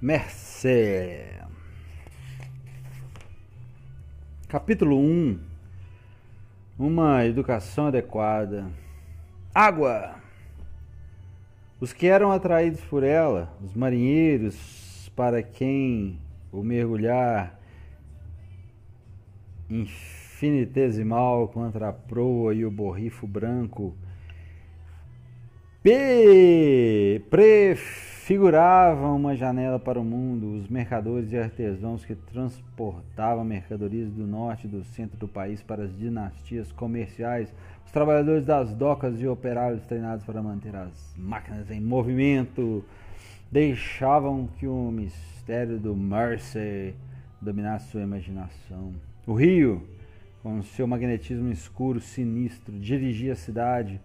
Mercê. Capítulo 1 Uma educação adequada. Água! Os que eram atraídos por ela, os marinheiros para quem o mergulhar infinitesimal contra a proa e o borrifo branco prefiguravam uma janela para o mundo. Os mercadores e artesãos que transportavam mercadorias do norte e do centro do país para as dinastias comerciais, os trabalhadores das docas e operários treinados para manter as máquinas em movimento, deixavam que o mistério do Mersey dominasse sua imaginação. O rio, com seu magnetismo escuro, sinistro, dirigia a cidade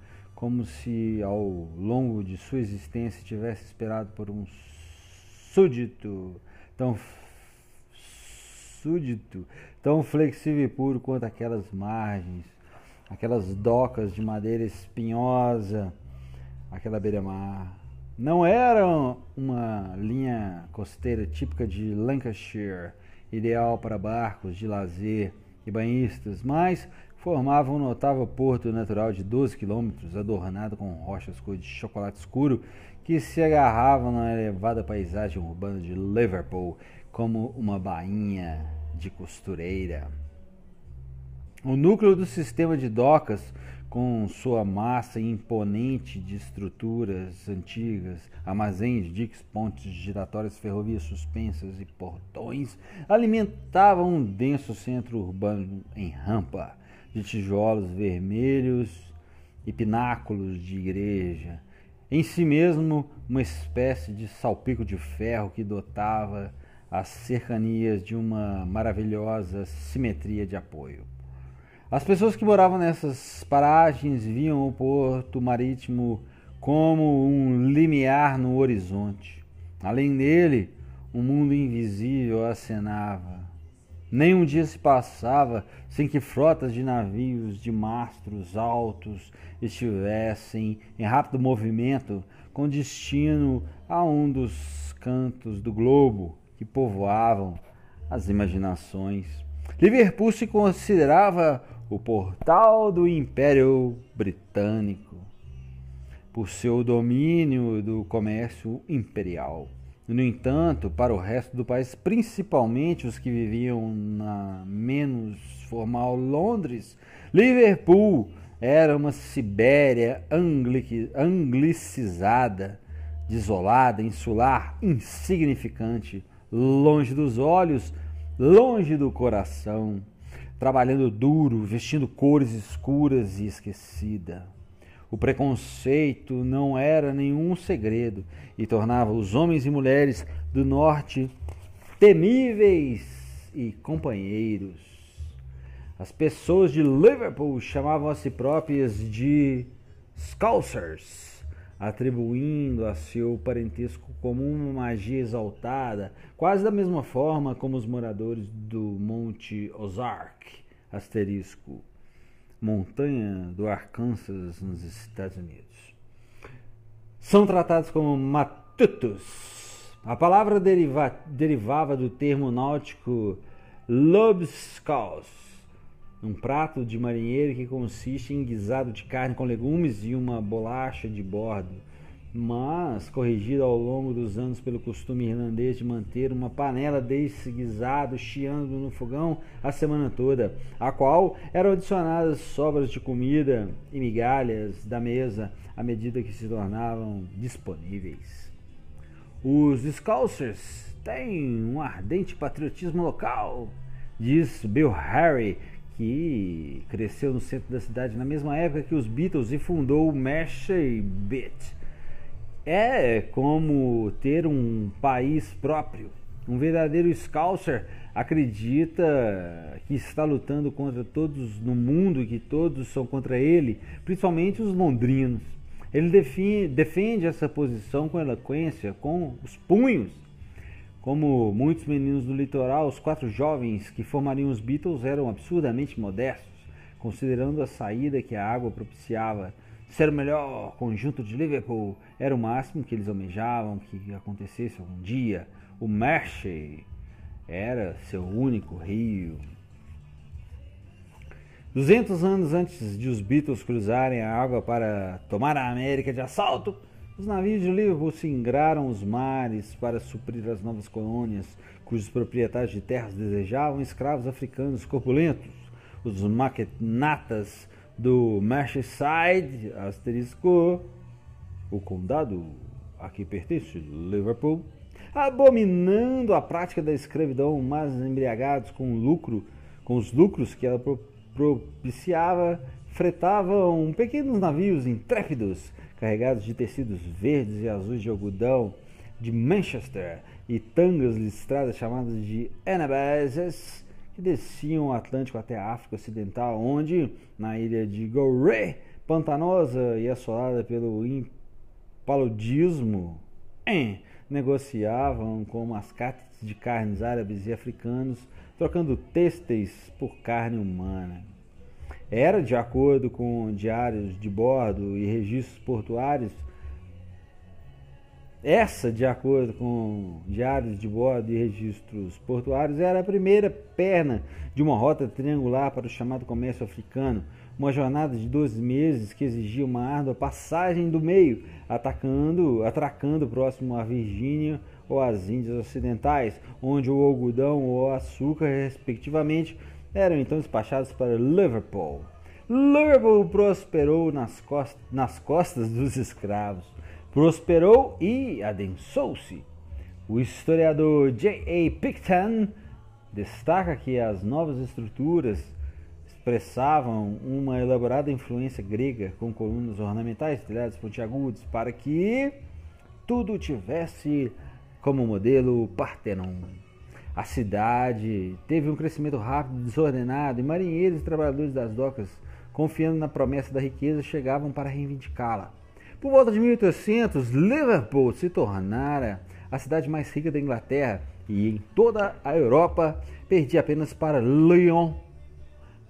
como se ao longo de sua existência tivesse esperado por um súdito tão súdito, tão flexível e puro quanto aquelas margens, aquelas docas de madeira espinhosa, aquela beira-mar. Não era uma linha costeira típica de Lancashire, ideal para barcos de lazer e banhistas, mas formava um notável porto natural de 12 quilômetros, adornado com rochas cor de chocolate escuro que se agarravam na elevada paisagem urbana de Liverpool como uma bainha de costureira. O núcleo do sistema de docas, com sua massa imponente de estruturas antigas, armazéns, diques, pontes giratórias, ferrovias suspensas e portões, alimentava um denso centro urbano em rampa de tijolos vermelhos e pináculos de igreja. Em si mesmo, uma espécie de salpico de ferro que dotava as cercanias de uma maravilhosa simetria de apoio. As pessoas que moravam nessas paragens viam o porto marítimo como um limiar no horizonte. Além dele, um mundo invisível acenava nem um dia se passava sem que frotas de navios de mastros altos estivessem em rápido movimento com destino a um dos cantos do globo que povoavam as imaginações. Liverpool se considerava o portal do Império Britânico por seu domínio do comércio imperial. No entanto, para o resto do país, principalmente os que viviam na menos formal Londres, Liverpool era uma Sibéria anglicizada, desolada, insular, insignificante, longe dos olhos, longe do coração, trabalhando duro, vestindo cores escuras e esquecida. O preconceito não era nenhum segredo e tornava os homens e mulheres do norte temíveis e companheiros. As pessoas de Liverpool chamavam a si próprias de Scousers, atribuindo a seu parentesco como uma magia exaltada, quase da mesma forma como os moradores do Monte Ozark, asterisco montanha do Arkansas, nos Estados Unidos. São tratados como matutos. A palavra deriva, derivava do termo náutico lobscouse, um prato de marinheiro que consiste em guisado de carne com legumes e uma bolacha de bordo mas corrigido ao longo dos anos pelo costume irlandês de manter uma panela desse guisado chiando no fogão a semana toda, a qual eram adicionadas sobras de comida e migalhas da mesa à medida que se tornavam disponíveis. Os Scoutsers têm um ardente patriotismo local, diz Bill Harry, que cresceu no centro da cidade na mesma época que os Beatles e fundou o Mashy Bit é como ter um país próprio. Um verdadeiro Scouser acredita que está lutando contra todos no mundo e que todos são contra ele, principalmente os londrinos. Ele define, defende essa posição com eloquência, com os punhos. Como muitos meninos do litoral, os quatro jovens que formariam os Beatles eram absurdamente modestos, considerando a saída que a água propiciava ser o melhor conjunto de Liverpool era o máximo que eles almejavam que acontecesse algum dia. O Mersey era seu único rio. 200 anos antes de os Beatles cruzarem a água para tomar a América de assalto, os navios de Liverpool singraram os mares para suprir as novas colônias, cujos proprietários de terras desejavam escravos africanos corpulentos. Os maquenatas do Merseyside, asterisco, o condado a que pertence Liverpool, abominando a prática da escravidão, mas embriagados com lucro, com os lucros que ela propiciava, fretavam pequenos navios intrépidos carregados de tecidos verdes e azuis de algodão de Manchester e tangas listradas chamadas de Anabases que desciam o Atlântico até a África Ocidental, onde, na ilha de Gorée, pantanosa e assolada pelo impaludismo, negociavam com mascates de carnes árabes e africanos, trocando têxteis por carne humana. Era, de acordo com diários de bordo e registros portuários, essa, de acordo com diários de bordo e registros portuários, era a primeira perna de uma rota triangular para o chamado comércio africano, uma jornada de 12 meses que exigia uma árdua passagem do meio, atacando, atracando próximo à Virgínia ou às Índias Ocidentais, onde o algodão ou o açúcar, respectivamente, eram então despachados para Liverpool. Liverpool prosperou nas, cost nas costas dos escravos prosperou e adensou-se. O historiador J.A. Picton destaca que as novas estruturas expressavam uma elaborada influência grega com colunas ornamentais, telhados pontiagudos, para que tudo tivesse como modelo Partenon. A cidade teve um crescimento rápido e desordenado, e marinheiros e trabalhadores das docas, confiando na promessa da riqueza, chegavam para reivindicá-la. Por volta de 1800, Liverpool se tornara a cidade mais rica da Inglaterra e em toda a Europa perdia apenas para Lyon.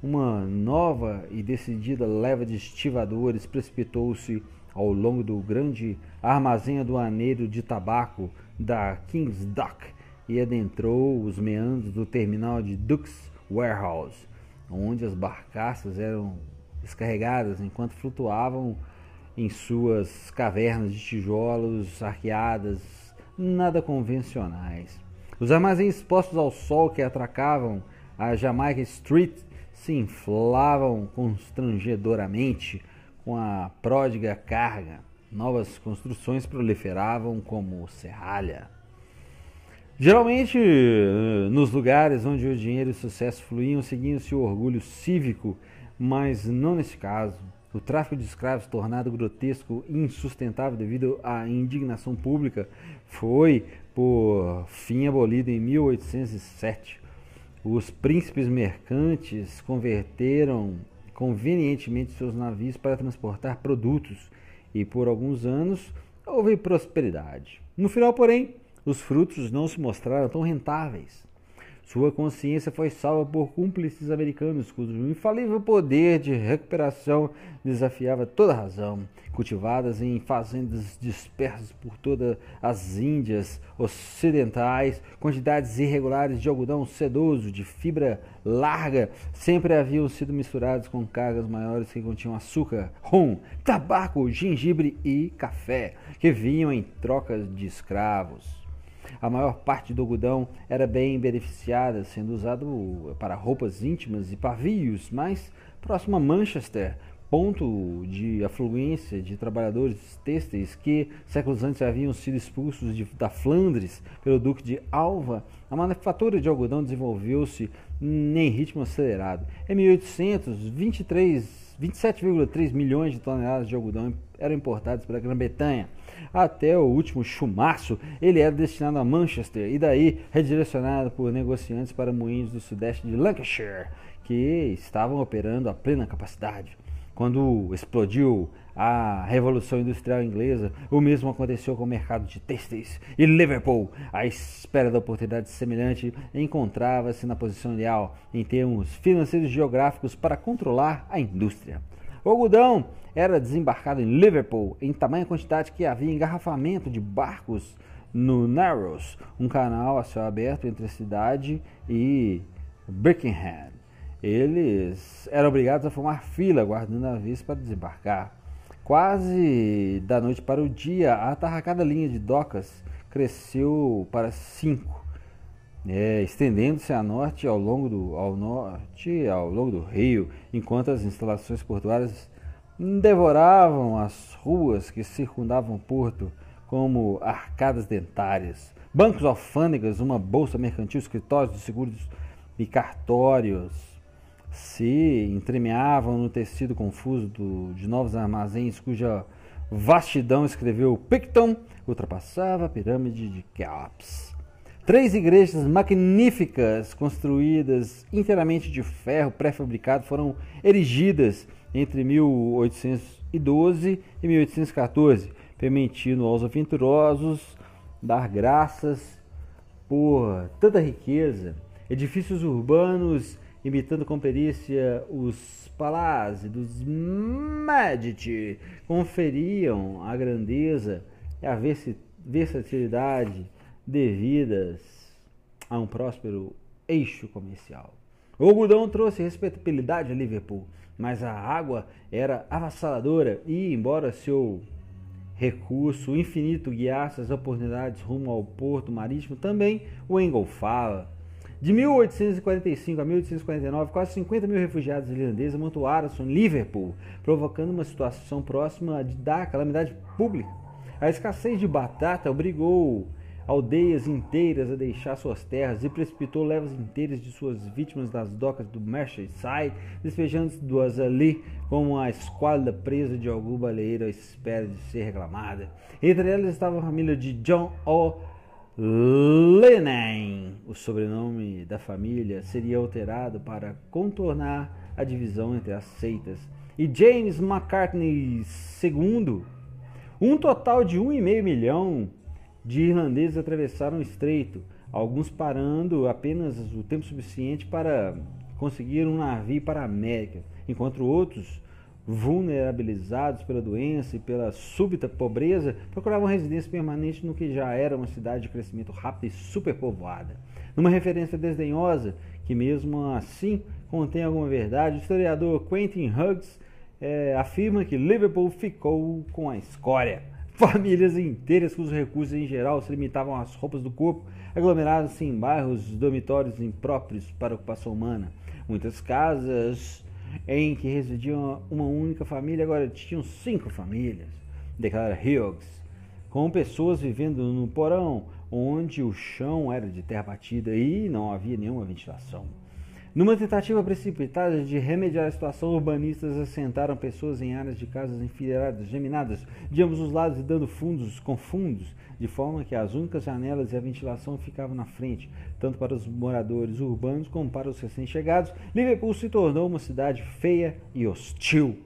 Uma nova e decidida leva de estivadores precipitou-se ao longo do grande armazém aduaneiro de tabaco da King's Dock e adentrou os meandros do terminal de Duke's Warehouse, onde as barcaças eram descarregadas enquanto flutuavam em suas cavernas de tijolos arqueadas, nada convencionais. Os armazéns expostos ao sol que atracavam a Jamaica Street se inflavam constrangedoramente com a pródiga carga. Novas construções proliferavam como serralha. Geralmente, nos lugares onde o dinheiro e o sucesso fluíam, seguiam-se o orgulho cívico, mas não nesse caso. O tráfico de escravos, tornado grotesco e insustentável devido à indignação pública, foi, por fim, abolido em 1807. Os príncipes mercantes converteram convenientemente seus navios para transportar produtos e, por alguns anos, houve prosperidade. No final, porém, os frutos não se mostraram tão rentáveis. Sua consciência foi salva por cúmplices americanos, cujo infalível poder de recuperação desafiava toda razão. Cultivadas em fazendas dispersas por todas as Índias ocidentais, quantidades irregulares de algodão sedoso, de fibra larga, sempre haviam sido misturados com cargas maiores que continham açúcar, rum, tabaco, gengibre e café, que vinham em trocas de escravos. A maior parte do algodão era bem beneficiada, sendo usado para roupas íntimas e pavios, mas próximo a Manchester, ponto de afluência de trabalhadores têxteis que séculos antes haviam sido expulsos de, da Flandres pelo Duque de Alva, a manufatura de algodão desenvolveu-se em ritmo acelerado. Em 1800, 27,3 milhões de toneladas de algodão eram importados pela Grã-Bretanha até o último chumaço, ele era destinado a Manchester e daí redirecionado por negociantes para moinhos do sudeste de Lancashire, que estavam operando a plena capacidade. Quando explodiu a Revolução Industrial Inglesa, o mesmo aconteceu com o mercado de têxteis e Liverpool, à espera da oportunidade semelhante, encontrava-se na posição ideal em termos financeiros e geográficos para controlar a indústria. O algodão era desembarcado em Liverpool em tamanha quantidade que havia engarrafamento de barcos no Narrows, um canal a céu aberto entre a cidade e Birkenhead. Eles eram obrigados a formar fila, aguardando a vez para desembarcar. Quase da noite para o dia, a atarracada linha de docas cresceu para cinco, é, estendendo-se a norte ao longo do ao norte ao longo do rio, enquanto as instalações portuárias devoravam as ruas que circundavam o porto como arcadas dentárias, bancos alfândegas, uma bolsa mercantil, escritórios de seguros e cartórios se entremeavam no tecido confuso do, de novos armazéns cuja vastidão, escreveu Picton, ultrapassava a pirâmide de Keops. Três igrejas magníficas, construídas inteiramente de ferro pré-fabricado, foram erigidas entre 1812 e 1814, permitindo aos aventurosos dar graças por tanta riqueza. Edifícios urbanos imitando com perícia os palácios dos Medici, conferiam a grandeza e a versatilidade devidas a um próspero eixo comercial. O algodão trouxe respeitabilidade a Liverpool, mas a água era avassaladora e, embora seu recurso infinito guiasse as oportunidades rumo ao porto marítimo, também o engolfava. De 1845 a 1849, quase 50 mil refugiados irlandeses amontoaram-se em Liverpool, provocando uma situação próxima da calamidade pública. A escassez de batata obrigou aldeias inteiras a deixar suas terras e precipitou levas inteiras de suas vítimas das docas do Merseyside, despejando-as ali como a esquadra presa de algum baleeiro à espera de ser reclamada. Entre elas estava a família de John O. Lennon. O sobrenome da família seria alterado para contornar a divisão entre as seitas. E James McCartney II. Um total de 1,5 milhão de irlandeses atravessaram o estreito, alguns parando apenas o tempo suficiente para conseguir um navio para a América, enquanto outros vulnerabilizados pela doença e pela súbita pobreza, procuravam residência permanente no que já era uma cidade de crescimento rápido e superpovoada. Numa referência desdenhosa, que mesmo assim contém alguma verdade, o historiador Quentin Hughes é, afirma que Liverpool ficou com a escória. Famílias inteiras cujos recursos em geral se limitavam às roupas do corpo, aglomeradas-se em bairros dormitórios impróprios para ocupação humana. Muitas casas em que residia uma única família, agora tinham cinco famílias, declara Hughes, com pessoas vivendo no porão, onde o chão era de terra batida e não havia nenhuma ventilação. Numa tentativa precipitada de remediar a situação, urbanistas assentaram pessoas em áreas de casas enfileiradas, geminadas, de ambos os lados e dando fundos com fundos, de forma que as únicas janelas e a ventilação ficavam na frente, tanto para os moradores urbanos como para os recém-chegados. Liverpool se tornou uma cidade feia e hostil.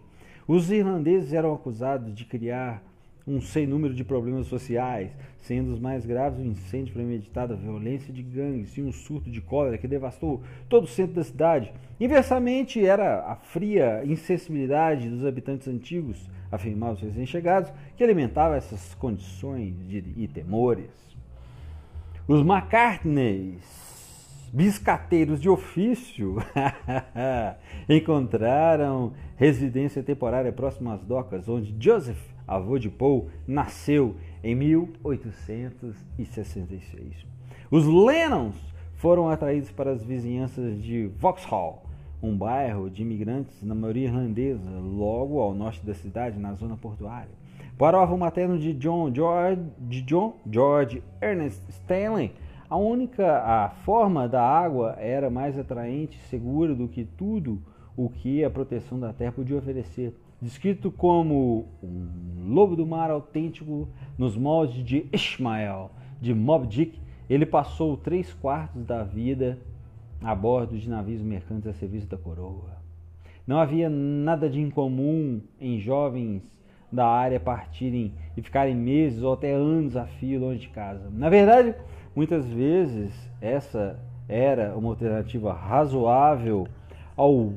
Os irlandeses eram acusados de criar um sem número de problemas sociais, sendo os mais graves o incêndio premeditado, a violência de gangues e um surto de cólera que devastou todo o centro da cidade. Inversamente, era a fria insensibilidade dos habitantes antigos, afirmavam os recém-chegados, que alimentava essas condições de, e temores. Os McCartneys, biscateiros de ofício, encontraram residência temporária próxima às docas, onde Joseph avô de Paul, nasceu em 1866. Os Lennons foram atraídos para as vizinhanças de Vauxhall, um bairro de imigrantes, na maioria irlandesa, logo ao norte da cidade, na zona portuária. Para o avô materno de John George, de John George Ernest Stanley, a única a forma da água era mais atraente e segura do que tudo o que a proteção da terra podia oferecer descrito como um lobo do mar autêntico nos moldes de Ishmael, de Mob Dick, ele passou três quartos da vida a bordo de navios mercantes a serviço da coroa. Não havia nada de incomum em jovens da área partirem e ficarem meses ou até anos a fio longe de casa. Na verdade, muitas vezes essa era uma alternativa razoável ao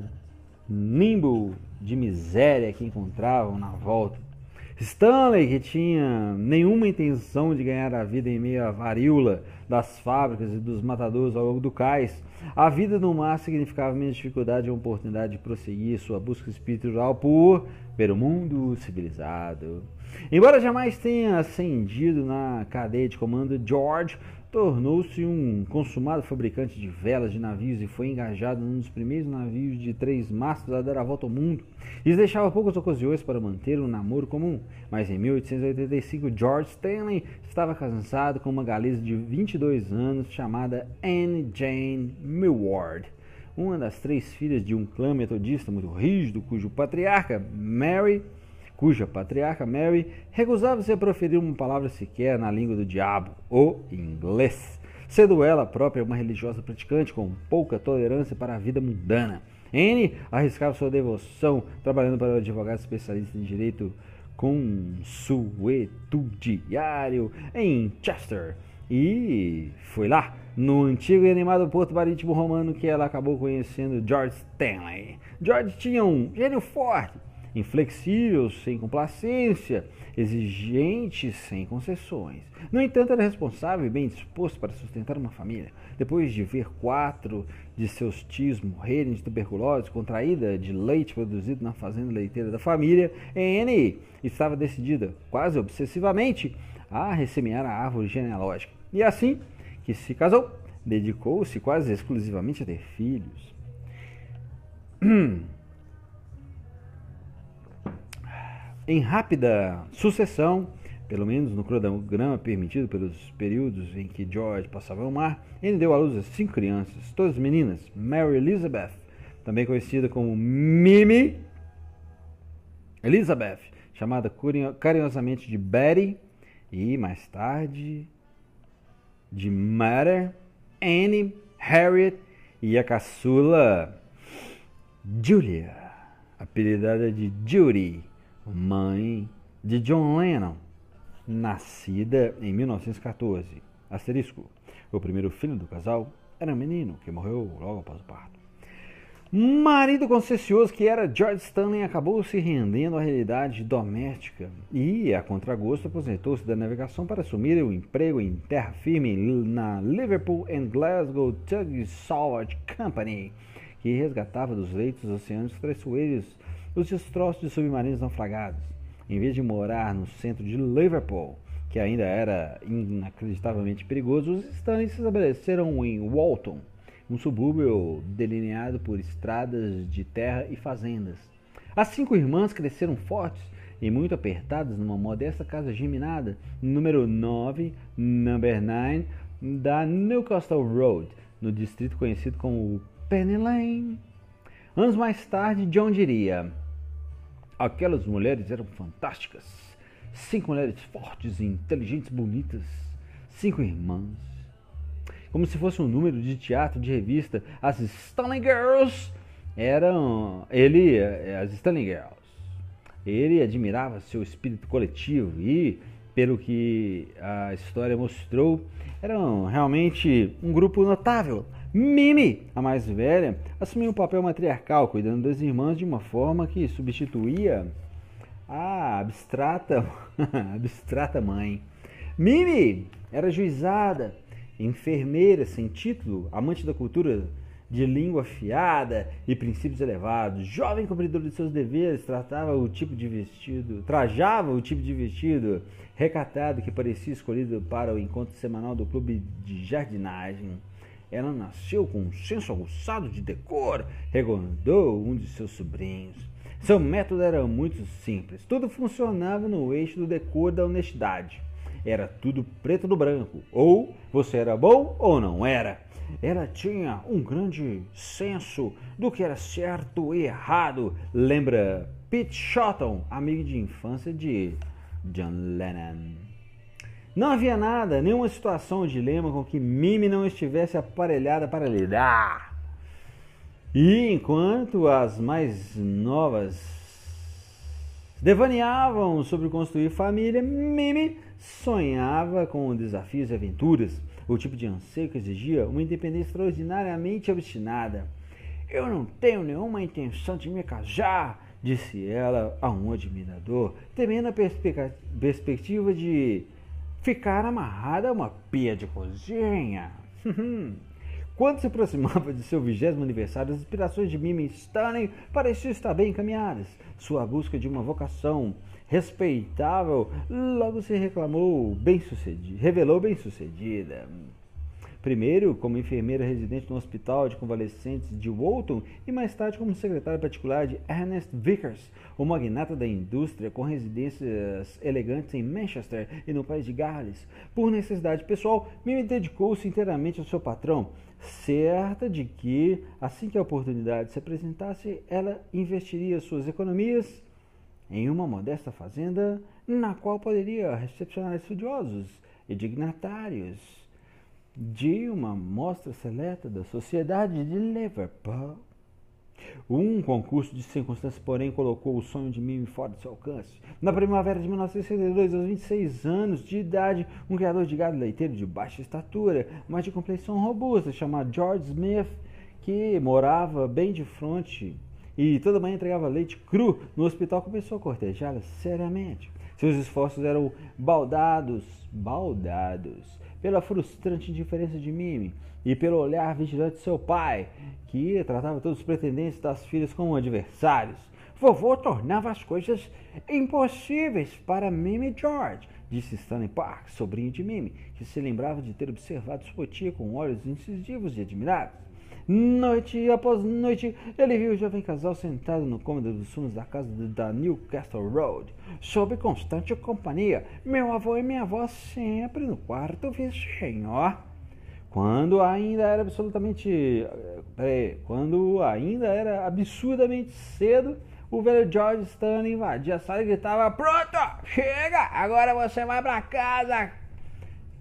nimbo de miséria que encontravam na volta. Stanley, que tinha nenhuma intenção de ganhar a vida em meio à varíola das fábricas e dos matadores ao longo do cais, a vida no mar significava menos dificuldade e oportunidade de prosseguir sua busca espiritual por pelo mundo civilizado. Embora jamais tenha ascendido na cadeia de comando, George tornou-se um consumado fabricante de velas de navios e foi engajado num dos primeiros navios de três mastros a dar a volta ao mundo. Isso deixava poucas ocasiões para manter um namoro comum, mas em 1885 George Stanley estava casado com uma galesa de 22 anos chamada Anne Jane Millward, uma das três filhas de um clã metodista muito rígido, cujo patriarca Mary cuja patriarca Mary recusava-se a proferir uma palavra sequer na língua do diabo, o inglês, sendo ela própria uma religiosa praticante com pouca tolerância para a vida mundana. Anne arriscava sua devoção trabalhando para o advogado especialista em direito consuetudiário em Chester. E foi lá, no antigo e animado porto marítimo romano, que ela acabou conhecendo George Stanley. George tinha um gênio forte inflexível, sem complacência, exigente, sem concessões. No entanto, era responsável e bem disposto para sustentar uma família. Depois de ver quatro de seus tios morrerem de tuberculose contraída de leite produzido na fazenda leiteira da família, Anne estava decidida, quase obsessivamente, a ressemear a árvore genealógica. E assim que se casou, dedicou-se quase exclusivamente a ter filhos. em rápida sucessão, pelo menos no cronograma permitido pelos períodos em que George passava o mar, ele deu à luz a cinco crianças, todas meninas. Mary Elizabeth, também conhecida como Mimi Elizabeth, chamada carinhosamente de Betty, e mais tarde de Mother, Annie, Harriet e a caçula Julia, apelidada de Judy mãe de John Lennon, nascida em 1914. Asterisco. O primeiro filho do casal era um menino que morreu logo após o parto. Marido concessioso que era George Stanley acabou se rendendo à realidade doméstica e, a contragosto, aposentou-se da navegação para assumir o emprego em terra firme na Liverpool and Glasgow Tug Salvage Company, que resgatava dos leitos oceânicos traiçoeiros os destroços de submarinos naufragados. Em vez de morar no centro de Liverpool, que ainda era inacreditavelmente perigoso, os Stanley se estabeleceram em Walton, um subúrbio delineado por estradas de terra e fazendas. As cinco irmãs cresceram fortes e muito apertadas numa modesta casa geminada, número 9, number 9, da Newcastle Road, no distrito conhecido como Penny Lane. Anos mais tarde, John diria: Aquelas mulheres eram fantásticas. Cinco mulheres fortes, inteligentes, bonitas. Cinco irmãs. Como se fosse um número de teatro, de revista. As Stanley Girls eram. Ele, as Stanley Girls. Ele admirava seu espírito coletivo e, pelo que a história mostrou, eram realmente um grupo notável Mimi, a mais velha, assumiu um papel matriarcal, cuidando das irmãs de uma forma que substituía a abstrata, abstrata mãe. Mimi era juizada, enfermeira sem título, amante da cultura de língua afiada e princípios elevados, jovem cumpridor de seus deveres, tratava o tipo de vestido, trajava o tipo de vestido recatado que parecia escolhido para o encontro semanal do clube de jardinagem. Ela nasceu com um senso aguçado de decor, recordou um de seus sobrinhos. Seu método era muito simples, tudo funcionava no eixo do decor da honestidade. Era tudo preto no branco, ou você era bom ou não era. Ela tinha um grande senso do que era certo e errado. Lembra Pete Shotton, amigo de infância de John Lennon. Não havia nada, nenhuma situação ou dilema com que Mimi não estivesse aparelhada para lidar. E enquanto as mais novas devaneavam sobre construir família, Mimi sonhava com desafios e aventuras, o tipo de anseio que exigia uma independência extraordinariamente obstinada. Eu não tenho nenhuma intenção de me casar, disse ela a um admirador, temendo a perspectiva de ficar amarrada a uma pia de cozinha. Quando se aproximava de seu vigésimo aniversário, as inspirações de Mimi Stanley pareciam estar bem encaminhadas. Sua busca de uma vocação respeitável logo se reclamou bem revelou bem sucedida. Primeiro como enfermeira residente no hospital de convalescentes de Walton e mais tarde como secretária particular de Ernest Vickers, o magnata da indústria com residências elegantes em Manchester e no país de Gales. Por necessidade pessoal, Mimi dedicou-se inteiramente ao seu patrão, certa de que, assim que a oportunidade se apresentasse, ela investiria suas economias em uma modesta fazenda na qual poderia recepcionar estudiosos e dignatários de uma mostra seleta da sociedade de Liverpool. Um concurso de circunstâncias, porém, colocou o sonho de Mimi fora de seu alcance. Na primavera de 1962, aos 26 anos de idade, um criador de gado leiteiro de baixa estatura, mas de complexão robusta, chamado George Smith, que morava bem de frente e toda manhã entregava leite cru no hospital, começou a cortejá-la seriamente. Seus esforços eram baldados, baldados, pela frustrante indiferença de Mimi e pelo olhar vigilante de seu pai, que tratava todos os pretendentes das filhas como adversários. Vovô tornava as coisas impossíveis para Mimi George, disse Stanley Park, sobrinho de Mimi, que se lembrava de ter observado sua tia com olhos incisivos e admiráveis. Noite após noite, ele viu o jovem casal sentado no cômodo dos fundos da casa da Newcastle Road, sob constante companhia. Meu avô e minha avó sempre no quarto vizinho. Quando ainda era absolutamente. Peraí, quando ainda era absurdamente cedo, o velho George Stanley invadia a sala e gritava: Pronto! Chega! Agora você vai para casa!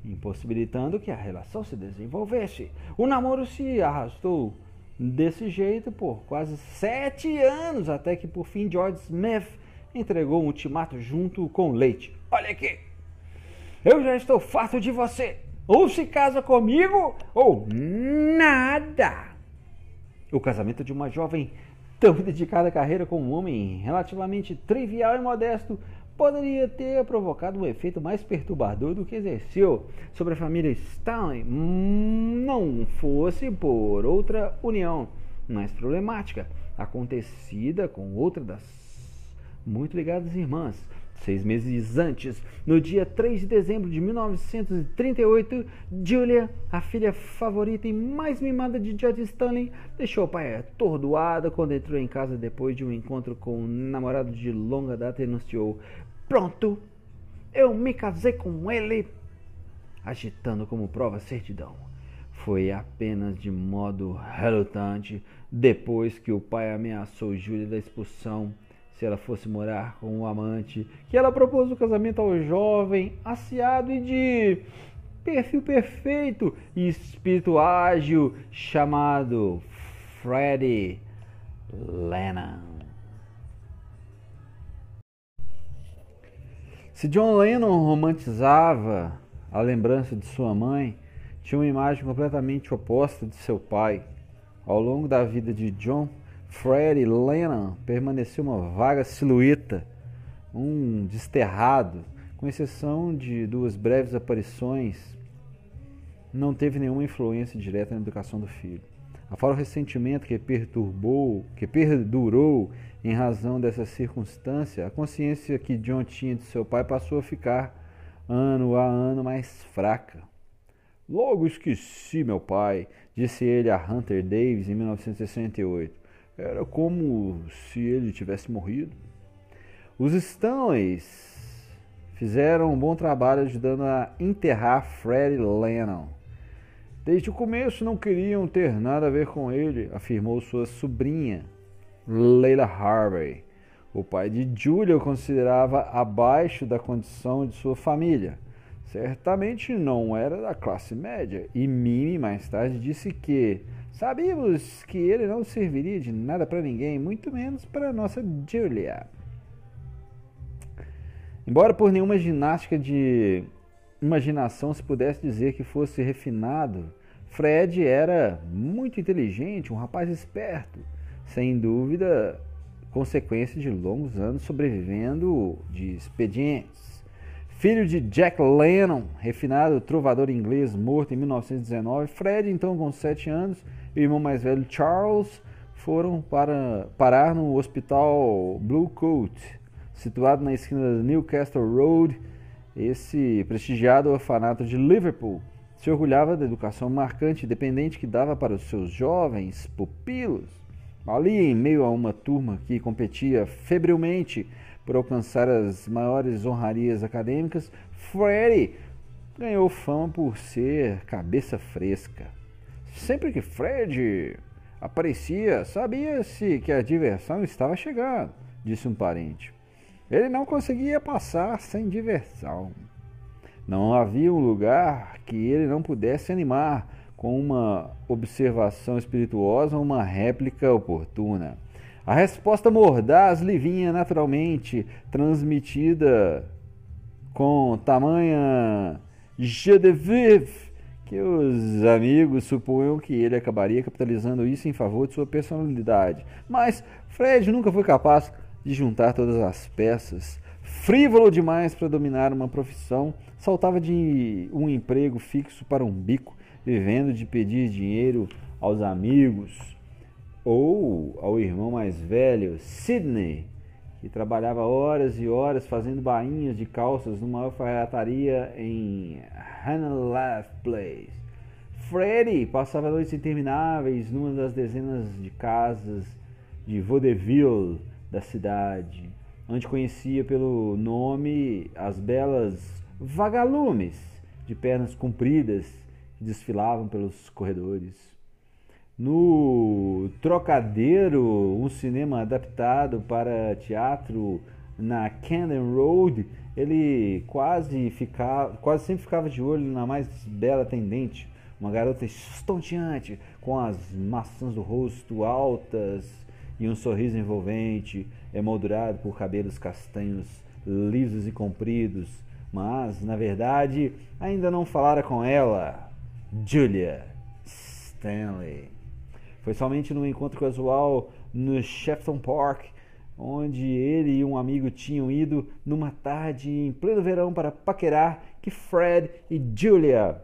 Impossibilitando que a relação se desenvolvesse. O namoro se arrastou desse jeito por quase sete anos, até que por fim George Smith entregou um ultimato junto com Leite. Olha aqui, eu já estou farto de você. Ou se casa comigo, ou nada. O casamento de uma jovem tão dedicada à carreira com um homem relativamente trivial e modesto poderia ter provocado um efeito mais perturbador do que exerceu sobre a família Stalin, não fosse por outra união mais problemática, acontecida com outra das muito ligadas irmãs. Seis meses antes, no dia 3 de dezembro de 1938, Julia, a filha favorita e mais mimada de George Stanley, deixou o pai atordoado quando entrou em casa depois de um encontro com um namorado de longa data e anunciou: Pronto, eu me casei com ele, agitando como prova a certidão. Foi apenas de modo relutante, depois que o pai ameaçou Júlia da expulsão se ela fosse morar com o amante, que ela propôs o casamento ao jovem, aciado e de perfil perfeito e espírito ágil chamado Freddie Lennon. Se John Lennon romantizava a lembrança de sua mãe, tinha uma imagem completamente oposta de seu pai. Ao longo da vida de John, Freddie Lennon permaneceu uma vaga silhueta, um desterrado, com exceção de duas breves aparições, não teve nenhuma influência direta na educação do filho. Afora o ressentimento que perturbou, que perdurou em razão dessa circunstância, a consciência que John tinha de seu pai passou a ficar ano a ano mais fraca. Logo esqueci meu pai, disse ele a Hunter Davis em 1968. Era como se ele tivesse morrido. Os Stanleys fizeram um bom trabalho ajudando a enterrar Freddie Lennon. Desde o começo não queriam ter nada a ver com ele, afirmou sua sobrinha, Leila Harvey. O pai de Julia o considerava abaixo da condição de sua família. Certamente não era da classe média, e Mimi mais tarde disse que sabíamos que ele não serviria de nada para ninguém, muito menos para nossa Julia. Embora por nenhuma ginástica de imaginação se pudesse dizer que fosse refinado, Fred era muito inteligente, um rapaz esperto sem dúvida, consequência de longos anos sobrevivendo de expedientes. Filho de Jack Lennon, refinado trovador inglês morto em 1919, Fred, então com 7 anos, e o irmão mais velho Charles foram para parar no hospital Blue Coat, situado na esquina da Newcastle Road. Esse prestigiado orfanato de Liverpool se orgulhava da educação marcante e independente que dava para os seus jovens pupilos. Ali, em meio a uma turma que competia febrilmente por alcançar as maiores honrarias acadêmicas, Freddy ganhou fama por ser cabeça fresca. Sempre que Fred aparecia, sabia-se que a diversão estava chegando, disse um parente. Ele não conseguia passar sem diversão. Não havia um lugar que ele não pudesse animar com uma observação espirituosa ou uma réplica oportuna. A resposta mordaz lhe vinha naturalmente, transmitida com tamanha je de vivre que os amigos supunham que ele acabaria capitalizando isso em favor de sua personalidade. Mas Fred nunca foi capaz de juntar todas as peças. Frívolo demais para dominar uma profissão, saltava de um emprego fixo para um bico vivendo de pedir dinheiro aos amigos ou ao irmão mais velho, Sidney, que trabalhava horas e horas fazendo bainhas de calças numa alfaiataria em Hanalaf Place. Freddy passava noites intermináveis numa das dezenas de casas de vaudeville da cidade, onde conhecia pelo nome as belas vagalumes de pernas compridas desfilavam pelos corredores. No Trocadeiro, um cinema adaptado para teatro na Camden Road, ele quase ficava, quase sempre ficava de olho na mais bela atendente, uma garota estonteante, com as maçãs do rosto altas e um sorriso envolvente, emoldurado por cabelos castanhos lisos e compridos, mas, na verdade, ainda não falara com ela. Julia Stanley. Foi somente num encontro casual no Shefton Park, onde ele e um amigo tinham ido numa tarde em pleno verão para paquerar, que Fred e Julia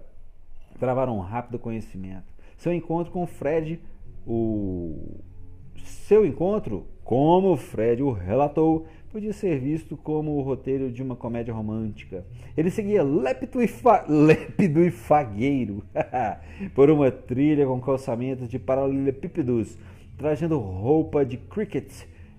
travaram um rápido conhecimento. Seu encontro com Fred, o seu encontro, como Fred o relatou, podia ser visto como o roteiro de uma comédia romântica. Ele seguia lépido e, fa... lépido e fagueiro por uma trilha com calçamentos de paralelepípedos, trazendo roupa de cricket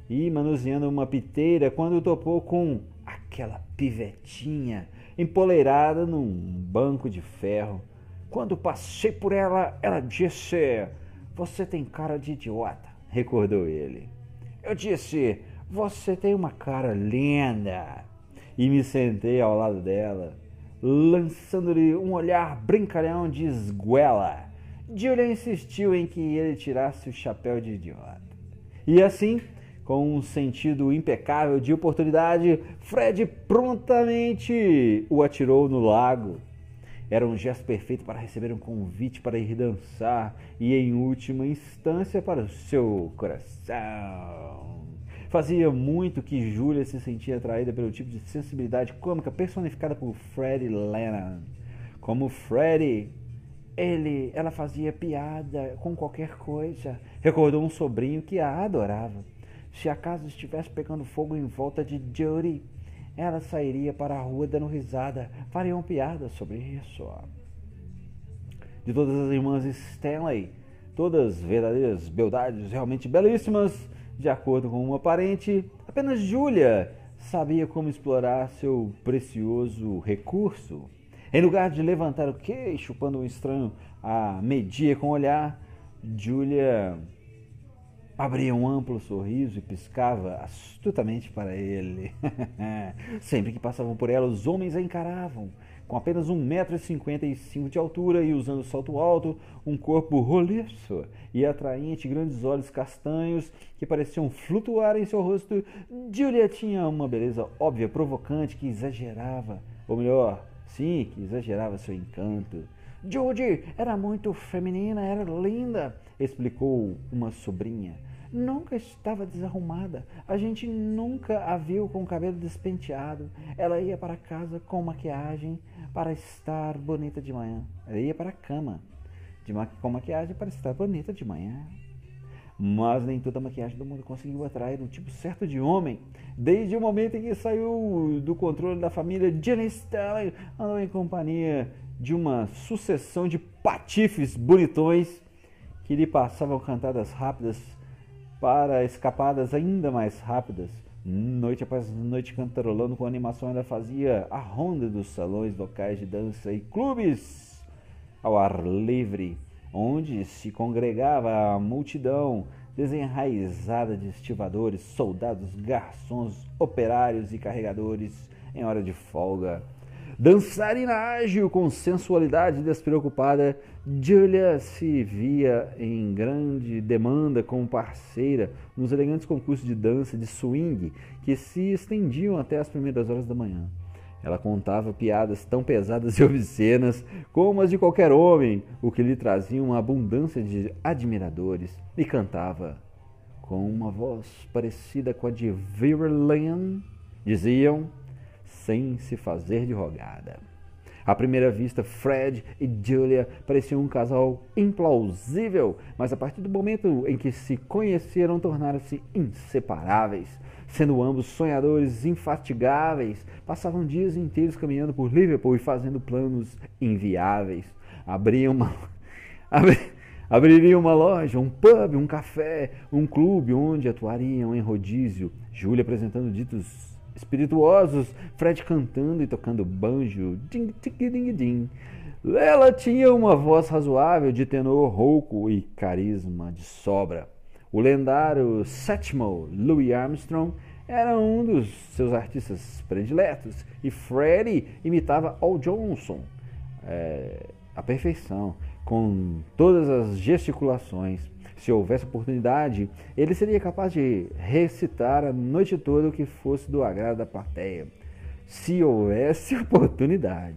e manuseando uma piteira quando topou com aquela pivetinha empoleirada num banco de ferro. Quando passei por ela, ela disse: Você tem cara de idiota, recordou ele. Eu disse: você tem uma cara linda. E me sentei ao lado dela, lançando-lhe um olhar brincalhão de esguela. Julia insistiu em que ele tirasse o chapéu de idiota. E assim, com um sentido impecável de oportunidade, Fred prontamente o atirou no lago. Era um gesto perfeito para receber um convite para ir dançar e, em última instância, para o seu coração. Fazia muito que Julia se sentia atraída pelo tipo de sensibilidade cômica personificada por Freddie Lennon. Como Freddie, ele, ela fazia piada com qualquer coisa. Recordou um sobrinho que a adorava. Se a casa estivesse pegando fogo em volta de Judy, ela sairia para a rua dando risada. Fariam piada sobre isso. De todas as irmãs Stanley, todas verdadeiras beldades realmente belíssimas, de acordo com uma parente, apenas Julia sabia como explorar seu precioso recurso. Em lugar de levantar o queixo quando um estranho a media com o olhar, Julia abria um amplo sorriso e piscava astutamente para ele. Sempre que passavam por ela, os homens a encaravam, com apenas 1,55m de altura e usando salto alto, um corpo roliço e atraente, grandes olhos castanhos que pareciam flutuar em seu rosto, Julia tinha uma beleza óbvia, provocante, que exagerava, ou melhor, sim, que exagerava seu encanto. Judy era muito feminina, era linda, explicou uma sobrinha. Nunca estava desarrumada. A gente nunca a viu com o cabelo despenteado. Ela ia para casa com maquiagem para estar bonita de manhã. Ela ia para a cama de ma com maquiagem para estar bonita de manhã. Mas nem toda a maquiagem do mundo conseguiu atrair um tipo certo de homem. Desde o momento em que saiu do controle da família, Jenny Stanley andou em companhia de uma sucessão de patifes bonitões que lhe passavam cantadas rápidas para escapadas ainda mais rápidas. Noite após noite cantarolando com animação, ela fazia a ronda dos salões locais de dança e clubes ao ar livre, onde se congregava a multidão desenraizada de estivadores, soldados, garçons, operários e carregadores em hora de folga. Dançarina ágil com sensualidade despreocupada, Julia se via em grande demanda como parceira nos elegantes concursos de dança de swing que se estendiam até as primeiras horas da manhã. Ela contava piadas tão pesadas e obscenas como as de qualquer homem, o que lhe trazia uma abundância de admiradores, e cantava com uma voz parecida com a de Vera Lynn, diziam sem se fazer de rogada. À primeira vista, Fred e Julia pareciam um casal implausível, mas a partir do momento em que se conheceram, tornaram-se inseparáveis. Sendo ambos sonhadores infatigáveis, passavam dias inteiros caminhando por Liverpool e fazendo planos inviáveis. Abriam uma. Abriria uma loja, um pub, um café, um clube onde atuariam em rodízio. Júlia apresentando ditos espirituosos, Fred cantando e tocando banjo, ding, ding, ding, ding. Ela tinha uma voz razoável de tenor rouco e carisma de sobra. O lendário sétimo Louis Armstrong era um dos seus artistas prediletos e Freddie imitava Al Johnson é, à perfeição, com todas as gesticulações se houvesse oportunidade, ele seria capaz de recitar a noite toda o que fosse do agrado da plateia. Se houvesse oportunidade.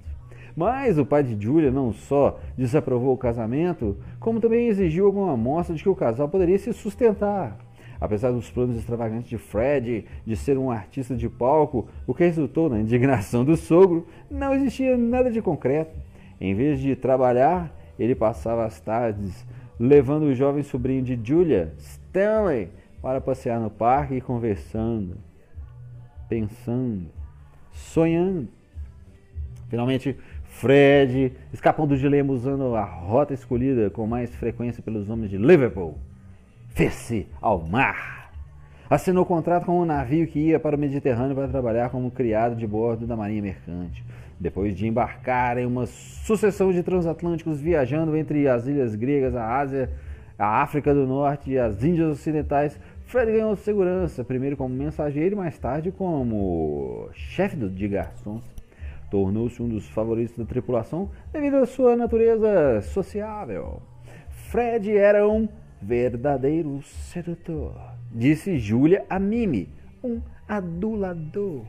Mas o pai de Julia não só desaprovou o casamento, como também exigiu alguma amostra de que o casal poderia se sustentar. Apesar dos planos extravagantes de Fred de ser um artista de palco, o que resultou na indignação do sogro, não existia nada de concreto. Em vez de trabalhar, ele passava as tardes levando o jovem sobrinho de Julia, Stanley, para passear no parque e conversando, pensando, sonhando. Finalmente, Fred, escapando do dilema usando a rota escolhida com mais frequência pelos homens de Liverpool, fez-se ao mar. Assinou contrato com um navio que ia para o Mediterrâneo para trabalhar como criado de bordo da Marinha Mercante. Depois de embarcar em uma sucessão de transatlânticos viajando entre as ilhas gregas, a Ásia, a África do Norte e as Índias Ocidentais, Fred ganhou segurança, primeiro como mensageiro e mais tarde como chefe de garçons. Tornou-se um dos favoritos da tripulação devido à sua natureza sociável. Fred era um verdadeiro sedutor, disse Julia a Mimi, um adulador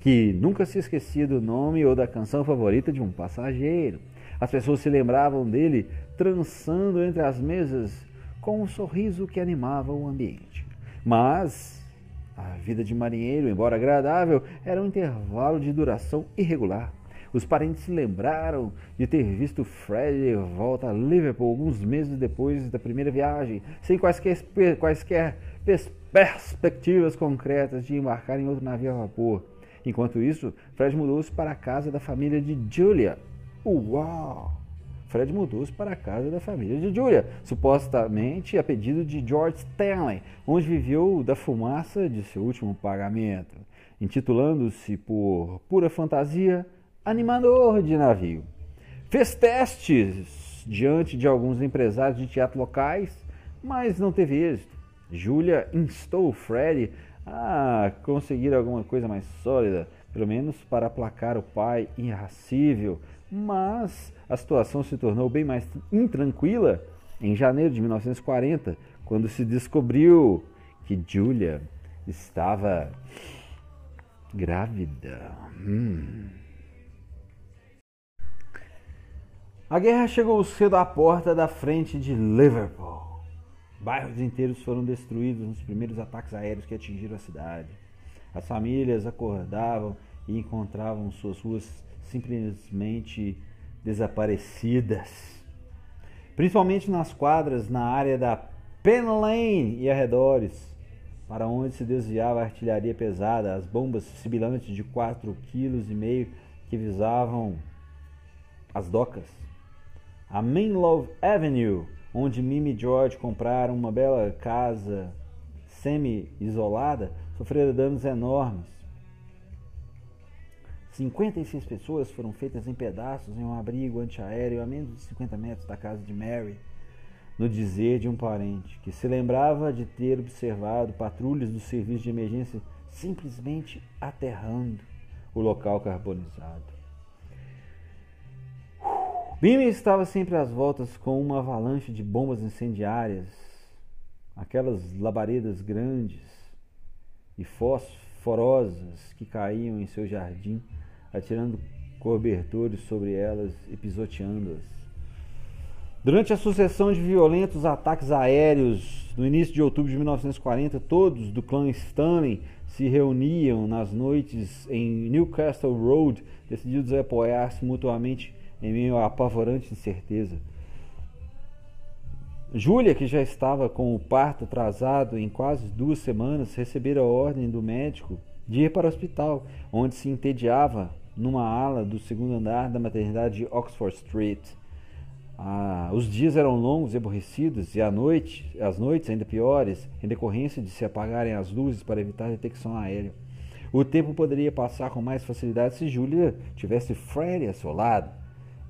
que nunca se esquecia do nome ou da canção favorita de um passageiro. As pessoas se lembravam dele trançando entre as mesas com um sorriso que animava o ambiente. Mas a vida de marinheiro, embora agradável, era um intervalo de duração irregular. Os parentes se lembraram de ter visto Fred de volta a Liverpool alguns meses depois da primeira viagem, sem quaisquer, quaisquer perspectivas concretas de embarcar em outro navio a vapor. Enquanto isso, Fred mudou-se para a casa da família de Julia. Uau! Fred mudou-se para a casa da família de Julia, supostamente a pedido de George Stanley, onde viveu da fumaça de seu último pagamento, intitulando-se por pura fantasia animador de navio. Fez testes diante de alguns empresários de teatro locais, mas não teve êxito. Julia instou Fred a conseguir alguma coisa mais sólida, pelo menos para aplacar o pai irracível. Mas a situação se tornou bem mais intranquila em janeiro de 1940, quando se descobriu que Julia estava grávida. Hum. A guerra chegou cedo à porta da frente de Liverpool. Bairros inteiros foram destruídos nos primeiros ataques aéreos que atingiram a cidade. As famílias acordavam e encontravam suas ruas simplesmente desaparecidas. Principalmente nas quadras na área da Pen Lane e arredores, para onde se desviava a artilharia pesada, as bombas sibilantes de 4,5 kg que visavam as docas. A Mainlove Avenue, onde Mimi e George compraram uma bela casa semi-isolada, sofreram danos enormes. 56 pessoas foram feitas em pedaços em um abrigo antiaéreo a menos de 50 metros da casa de Mary, no dizer de um parente, que se lembrava de ter observado patrulhas do serviço de emergência simplesmente aterrando o local carbonizado. Mimi estava sempre às voltas com uma avalanche de bombas incendiárias, aquelas labaredas grandes e fosforosas que caíam em seu jardim, atirando cobertores sobre elas e pisoteando-as. Durante a sucessão de violentos ataques aéreos no início de outubro de 1940, todos do clã Stanley se reuniam nas noites em Newcastle Road, decididos a apoiar-se mutuamente em meio à apavorante incerteza. Júlia, que já estava com o parto atrasado em quase duas semanas, recebera a ordem do médico de ir para o hospital, onde se entediava numa ala do segundo andar da maternidade de Oxford Street. Ah, os dias eram longos e aborrecidos, e a noite, as noites ainda piores, em decorrência de se apagarem as luzes para evitar detecção aérea. O tempo poderia passar com mais facilidade se Júlia tivesse Freddy a seu lado.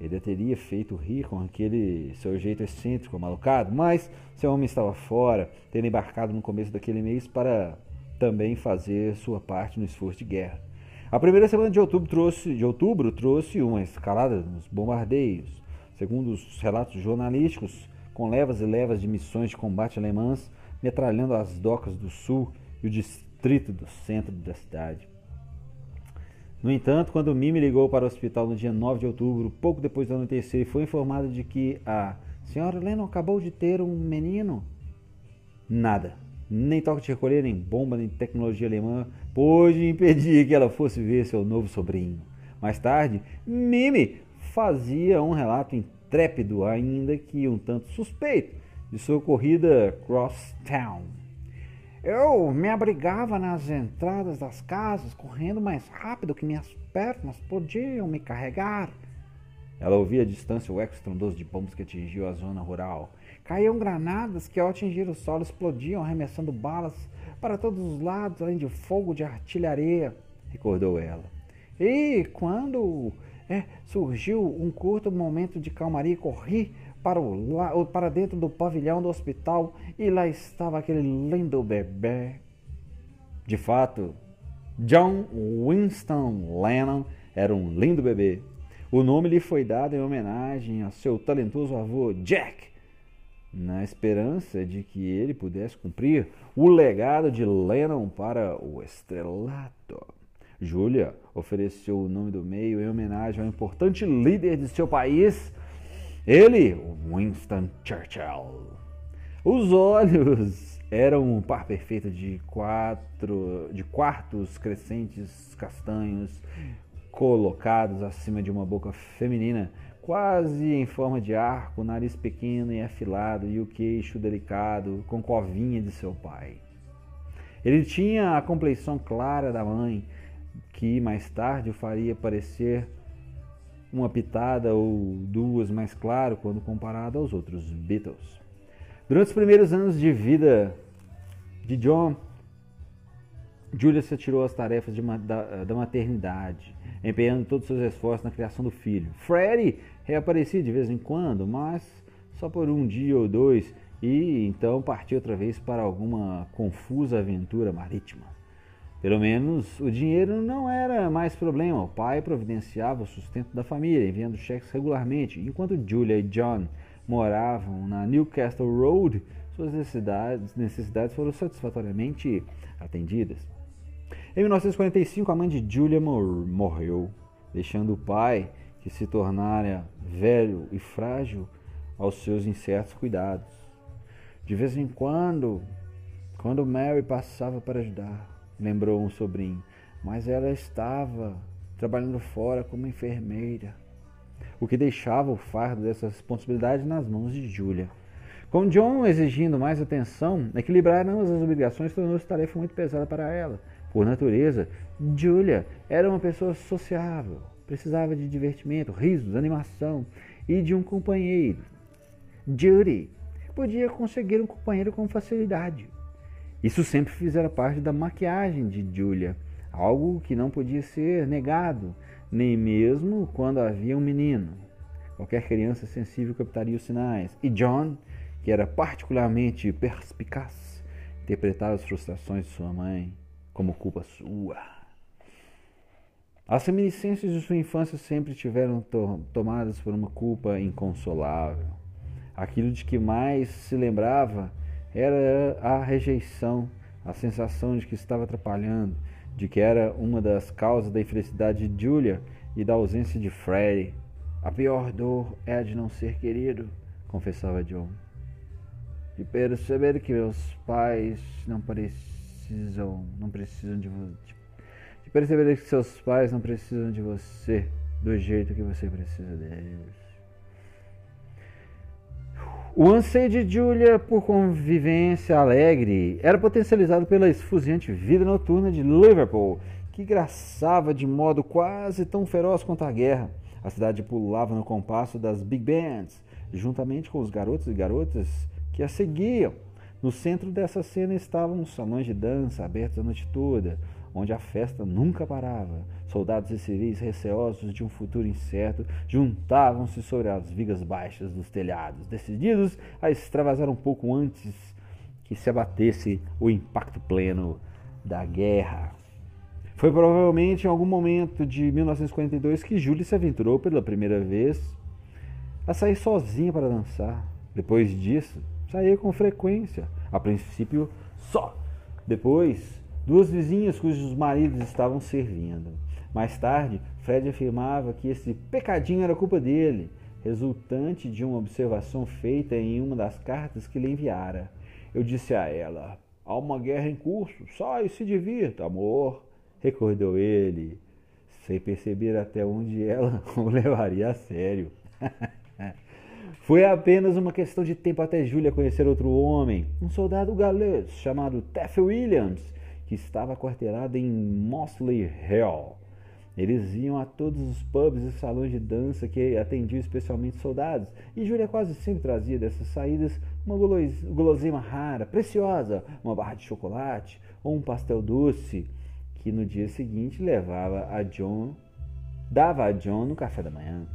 Ele teria feito rir com aquele seu jeito excêntrico, malucado, mas seu homem estava fora, tendo embarcado no começo daquele mês para também fazer sua parte no esforço de guerra. A primeira semana de outubro trouxe, de outubro trouxe uma escalada nos bombardeios. Segundo os relatos jornalísticos, com levas e levas de missões de combate alemãs metralhando as docas do sul e o distrito do centro da cidade. No entanto, quando Mimi ligou para o hospital no dia 9 de outubro, pouco depois do anoitecer, e foi informado de que a senhora Lennon acabou de ter um menino, nada, nem toque de recolher, nem bomba, nem tecnologia alemã, pôde impedir que ela fosse ver seu novo sobrinho. Mais tarde, Mimi fazia um relato intrépido, ainda que um tanto suspeito, de sua corrida cross town. Eu me abrigava nas entradas das casas, correndo mais rápido que minhas pernas podiam me carregar. Ela ouvia a distância o eco estrondoso de bombas que atingiu a zona rural. Caíam granadas que, ao atingir o solo, explodiam, arremessando balas para todos os lados, além de fogo de artilharia, recordou ela. E quando é, surgiu um curto momento de calmaria, corri para, o, para dentro do pavilhão do hospital e lá estava aquele lindo bebê. De fato, John Winston Lennon era um lindo bebê. O nome lhe foi dado em homenagem ao seu talentoso avô Jack, na esperança de que ele pudesse cumprir o legado de Lennon para o estrelato. Julia ofereceu o nome do meio em homenagem ao importante líder de seu país, ele, Winston Churchill. Os olhos eram um par perfeito de quatro, de quartos crescentes castanhos colocados acima de uma boca feminina, quase em forma de arco, nariz pequeno e afilado e o queixo delicado, com covinha de seu pai. Ele tinha a compleição clara da mãe, que mais tarde o faria parecer uma pitada ou duas mais claro quando comparado aos outros Beatles. Durante os primeiros anos de vida de John, Julia se atirou às tarefas de, da, da, maternidade, empenhando todos os seus esforços na criação do filho. Freddie reaparecia de vez em quando, mas só por um dia ou dois, e então partiu outra vez para alguma confusa aventura marítima. Pelo menos o dinheiro não era mais problema. O pai providenciava o sustento da família, enviando cheques regularmente, enquanto Julia e John moravam na Newcastle Road, suas necessidades, necessidades foram satisfatoriamente atendidas. Em 1945, a mãe de Julia morreu, deixando o pai, que se tornara velho e frágil, aos seus incertos cuidados. De vez em quando, quando Mary passava para ajudar, lembrou um sobrinho, mas ela estava trabalhando fora como enfermeira, o que deixava o fardo dessa responsabilidade nas mãos de Julia. Com John exigindo mais atenção, equilibrar ambas as obrigações tornou-se tarefa muito pesada para ela. Por natureza, Julia era uma pessoa sociável, precisava de divertimento, risos, animação e de um companheiro. Judy podia conseguir um companheiro com facilidade. Isso sempre fizera parte da maquiagem de Julia, algo que não podia ser negado, nem mesmo quando havia um menino. Qualquer criança sensível captaria os sinais. E John, que era particularmente perspicaz, interpretava as frustrações de sua mãe como culpa sua. As reminiscências de sua infância sempre tiveram to tomadas por uma culpa inconsolável. Aquilo de que mais se lembrava era a rejeição, a sensação de que estava atrapalhando, de que era uma das causas da infelicidade de Julia e da ausência de Freddy. A pior dor é a de não ser querido, confessava John. De perceber que meus pais não precisam, não precisam de você. De perceber que seus pais não precisam de você do jeito que você precisa deles. O anseio de Julia por convivência alegre era potencializado pela esfuziante vida noturna de Liverpool, que graçava de modo quase tão feroz quanto a guerra. A cidade pulava no compasso das big bands, juntamente com os garotos e garotas que a seguiam. No centro dessa cena estavam os salões de dança abertos a noite toda, onde a festa nunca parava. Soldados e civis receosos de um futuro incerto juntavam-se sobre as vigas baixas dos telhados, decididos a extravasar um pouco antes que se abatesse o impacto pleno da guerra. Foi provavelmente em algum momento de 1942 que Julie se aventurou pela primeira vez a sair sozinha para dançar. Depois disso, saía com frequência, a princípio só. Depois, duas vizinhas cujos maridos estavam servindo. Mais tarde, Fred afirmava que esse pecadinho era culpa dele, resultante de uma observação feita em uma das cartas que lhe enviara. Eu disse a ela: Há uma guerra em curso, sai e se divirta, amor, recordou ele, sem perceber até onde ela o levaria a sério. Foi apenas uma questão de tempo até Julia conhecer outro homem, um soldado galês chamado Teff Williams, que estava quarteirado em Mossley Hill. Eles iam a todos os pubs e salões de dança que atendiam especialmente soldados, e Júlia quase sempre trazia dessas saídas uma guloseima rara, preciosa, uma barra de chocolate ou um pastel doce, que no dia seguinte levava a John, dava a John no café da manhã.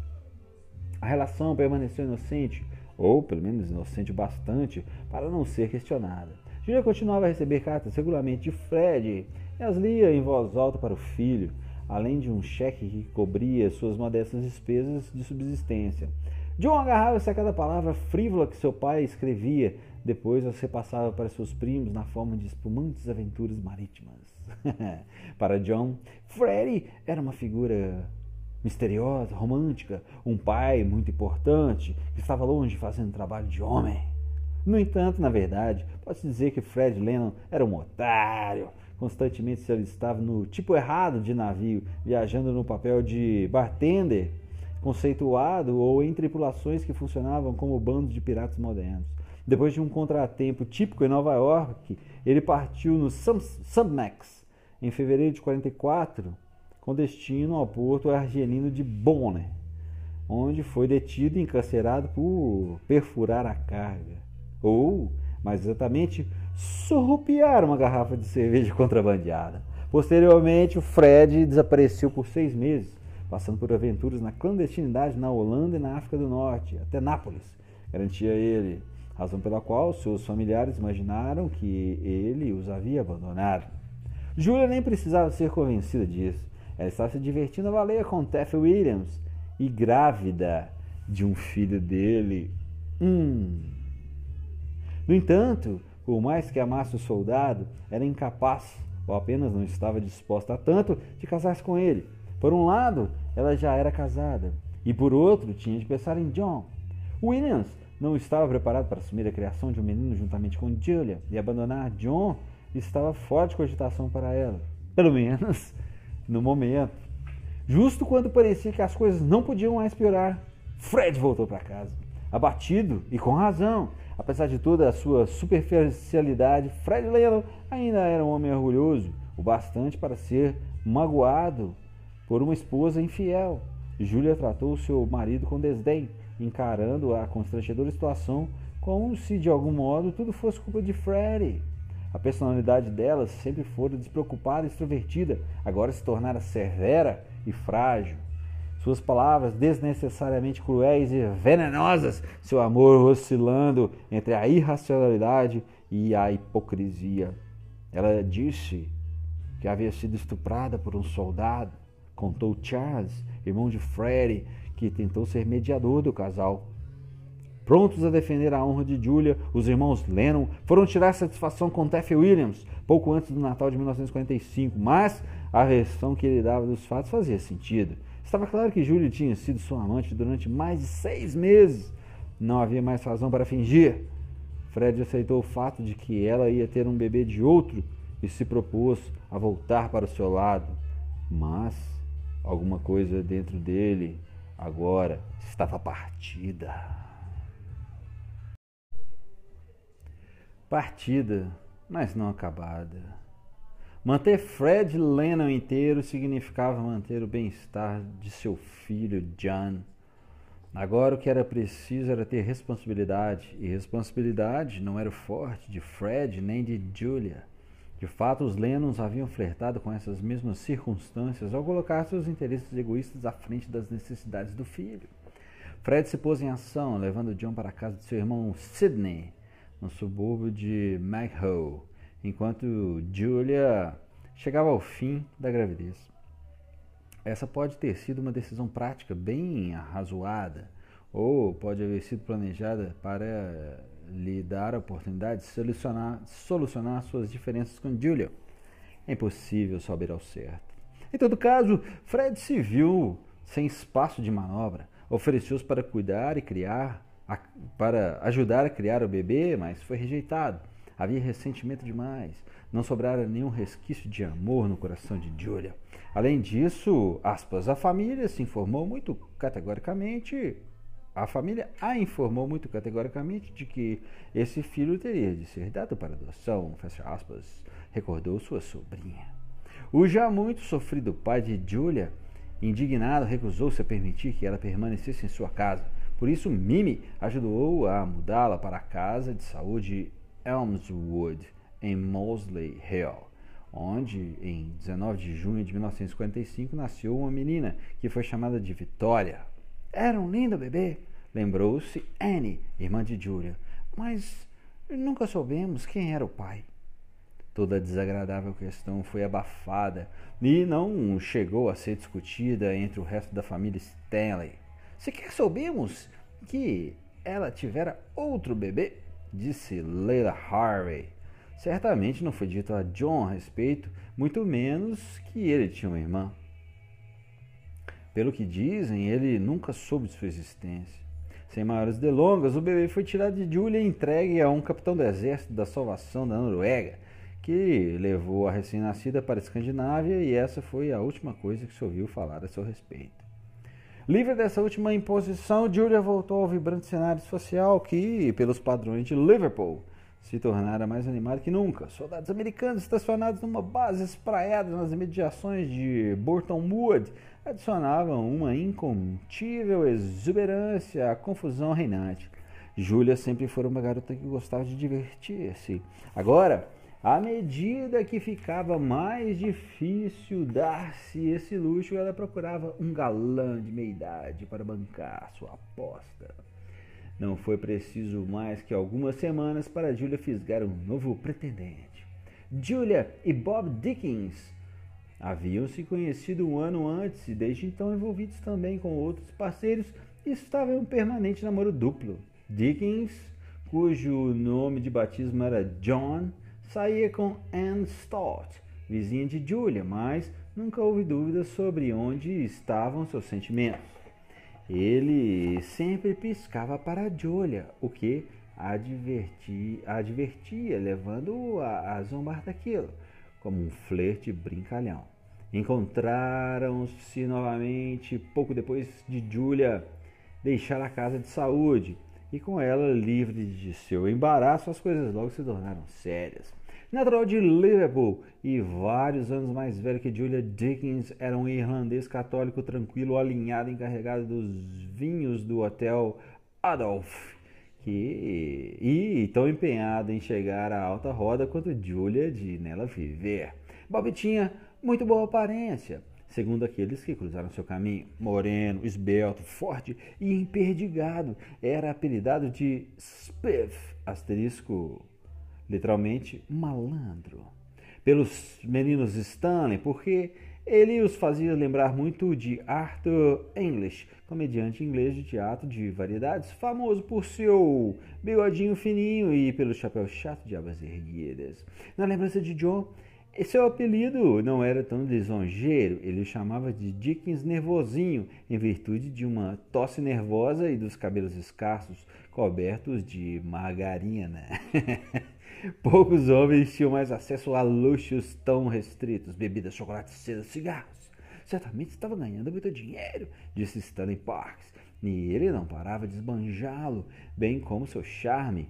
A relação permaneceu inocente, ou pelo menos inocente bastante, para não ser questionada. Júlia continuava a receber cartas regularmente de Fred e as lia em voz alta para o filho além de um cheque que cobria suas modestas despesas de subsistência. John agarrava-se a cada palavra frívola que seu pai escrevia, depois as repassava para seus primos na forma de espumantes aventuras marítimas. para John, Freddy era uma figura misteriosa, romântica, um pai muito importante que estava longe fazendo trabalho de homem. No entanto, na verdade, pode-se dizer que Fred Lennon era um otário, constantemente se alistava no tipo errado de navio, viajando no papel de bartender, conceituado ou em tripulações que funcionavam como bandos de piratas modernos. Depois de um contratempo típico em Nova York, ele partiu no Submax em fevereiro de 44, com destino ao porto argelino de Bonner, onde foi detido e encarcerado por perfurar a carga, ou, mais exatamente, surrupiar uma garrafa de cerveja contrabandeada. Posteriormente, o Fred desapareceu por seis meses, passando por aventuras na clandestinidade na Holanda e na África do Norte, até Nápoles, garantia ele, razão pela qual seus familiares imaginaram que ele os havia abandonado. Julia nem precisava ser convencida disso. Ela estava se divertindo a valer com Teff Williams e grávida de um filho dele. Hum. No entanto, por mais que amasse o soldado, era incapaz, ou apenas não estava disposta a tanto, de casar-se com ele. Por um lado, ela já era casada, e por outro, tinha de pensar em John. Williams não estava preparado para assumir a criação de um menino juntamente com Julia e abandonar John estava fora de cogitação para ela, pelo menos no momento. Justo quando parecia que as coisas não podiam mais piorar, Fred voltou para casa, abatido e com razão. Apesar de toda a sua superficialidade, Fred Lennon ainda era um homem orgulhoso, o bastante para ser magoado por uma esposa infiel. Júlia tratou seu marido com desdém, encarando a constrangedora situação como se de algum modo tudo fosse culpa de Freddy. A personalidade dela sempre fora despreocupada e extrovertida, agora se tornara severa e frágil. Suas palavras desnecessariamente cruéis e venenosas, seu amor oscilando entre a irracionalidade e a hipocrisia. Ela disse que havia sido estuprada por um soldado, contou Charles, irmão de Freddy, que tentou ser mediador do casal. Prontos a defender a honra de Julia, os irmãos Lennon foram tirar satisfação com Teffy Williams pouco antes do Natal de 1945, mas a versão que ele dava dos fatos fazia sentido. Estava claro que Julia tinha sido sua amante durante mais de seis meses. Não havia mais razão para fingir. Fred aceitou o fato de que ela ia ter um bebê de outro e se propôs a voltar para o seu lado. Mas alguma coisa dentro dele agora estava partida. Partida, mas não acabada. Manter Fred Lennon inteiro significava manter o bem-estar de seu filho John. Agora o que era preciso era ter responsabilidade, e responsabilidade não era o forte de Fred nem de Julia. De fato, os Lennons haviam flertado com essas mesmas circunstâncias ao colocar seus interesses egoístas à frente das necessidades do filho. Fred se pôs em ação, levando John para a casa de seu irmão Sidney, no subúrbio de Maghull, enquanto Julia chegava ao fim da gravidez. Essa pode ter sido uma decisão prática bem arrazoada, ou pode haver sido planejada para lhe dar a oportunidade de solucionar, solucionar suas diferenças com Julia. É impossível saber ao certo. Em todo caso, Fred se viu sem espaço de manobra. Ofereceu-se para cuidar e criar, a, para ajudar a criar o bebê, mas foi rejeitado. Havia ressentimento demais. Não sobrara nenhum resquício de amor no coração de Julia. Além disso, aspas, a família se informou muito categoricamente a família a informou muito categoricamente de que esse filho teria de ser dado para adoção, fecha aspas, recordou sua sobrinha. O já muito sofrido pai de Julia, indignado, recusou-se a permitir que ela permanecesse em sua casa. Por isso, Mimi ajudou a mudá-la para a casa de saúde Elmswood, em Mosley Hill, onde, em 19 de junho de 1955, nasceu uma menina que foi chamada de Vitória. Era um lindo bebê, lembrou-se Annie, irmã de Julia. Mas nunca soubemos quem era o pai. Toda a desagradável questão foi abafada e não chegou a ser discutida entre o resto da família Stanley. Sequer soubemos que ela tivera outro bebê, disse Leila Harvey. Certamente não foi dito a John a respeito, muito menos que ele tinha uma irmã. Pelo que dizem, ele nunca soube de sua existência. Sem maiores delongas, o bebê foi tirado de Julia e entregue a um capitão do exército da salvação da Noruega, que levou a recém-nascida para a Escandinávia e essa foi a última coisa que se ouviu falar a seu respeito. Livre dessa última imposição, Julia voltou ao vibrante cenário social que, pelos padrões de Liverpool, se tornara mais animado que nunca. Soldados americanos estacionados numa base espraiada nas imediações de Burton Wood adicionavam uma incontível exuberância à confusão reinante. Júlia sempre foi uma garota que gostava de divertir-se. Agora, à medida que ficava mais difícil dar-se esse luxo, ela procurava um galã de meia idade para bancar sua aposta. Não foi preciso mais que algumas semanas para Julia fisgar um novo pretendente. Julia e Bob Dickens haviam se conhecido um ano antes e desde então envolvidos também com outros parceiros estavam em um permanente namoro duplo. Dickens, cujo nome de batismo era John, saía com Anne Stott, vizinha de Julia, mas nunca houve dúvidas sobre onde estavam seus sentimentos. ele sempre piscava para Julia, o que advertia, advertia levando-o a, a zombar daquilo, como um flerte brincalhão. Encontraram-se novamente pouco depois de Julia deixar a casa de saúde, e com ela livre de seu embaraço, as coisas logo se tornaram sérias. Natural de Liverpool e vários anos mais velho que Julia Dickens, era um irlandês católico tranquilo, alinhado, encarregado dos vinhos do hotel Adolf, que, e tão empenhado em chegar à alta roda quanto Julia de nela viver. Bob tinha muito boa aparência, segundo aqueles que cruzaram seu caminho. Moreno, esbelto, forte e emperdigado, era apelidado de Spiff, asterisco literalmente malandro, pelos meninos Stanley, porque ele os fazia lembrar muito de Arthur English, comediante inglês de teatro de variedades, famoso por seu bigodinho fininho e pelo chapéu chato de abas erguidas. Na lembrança de John, seu apelido não era tão lisonjeiro, ele o chamava de Dickens Nervosinho, em virtude de uma tosse nervosa e dos cabelos escassos, cobertos de margarina. Poucos homens tinham mais acesso a luxos tão restritos, bebidas, chocolates, seda, cigarros. Certamente estava ganhando muito dinheiro, disse Stanley Parks, e ele não parava de esbanjá-lo, bem como seu charme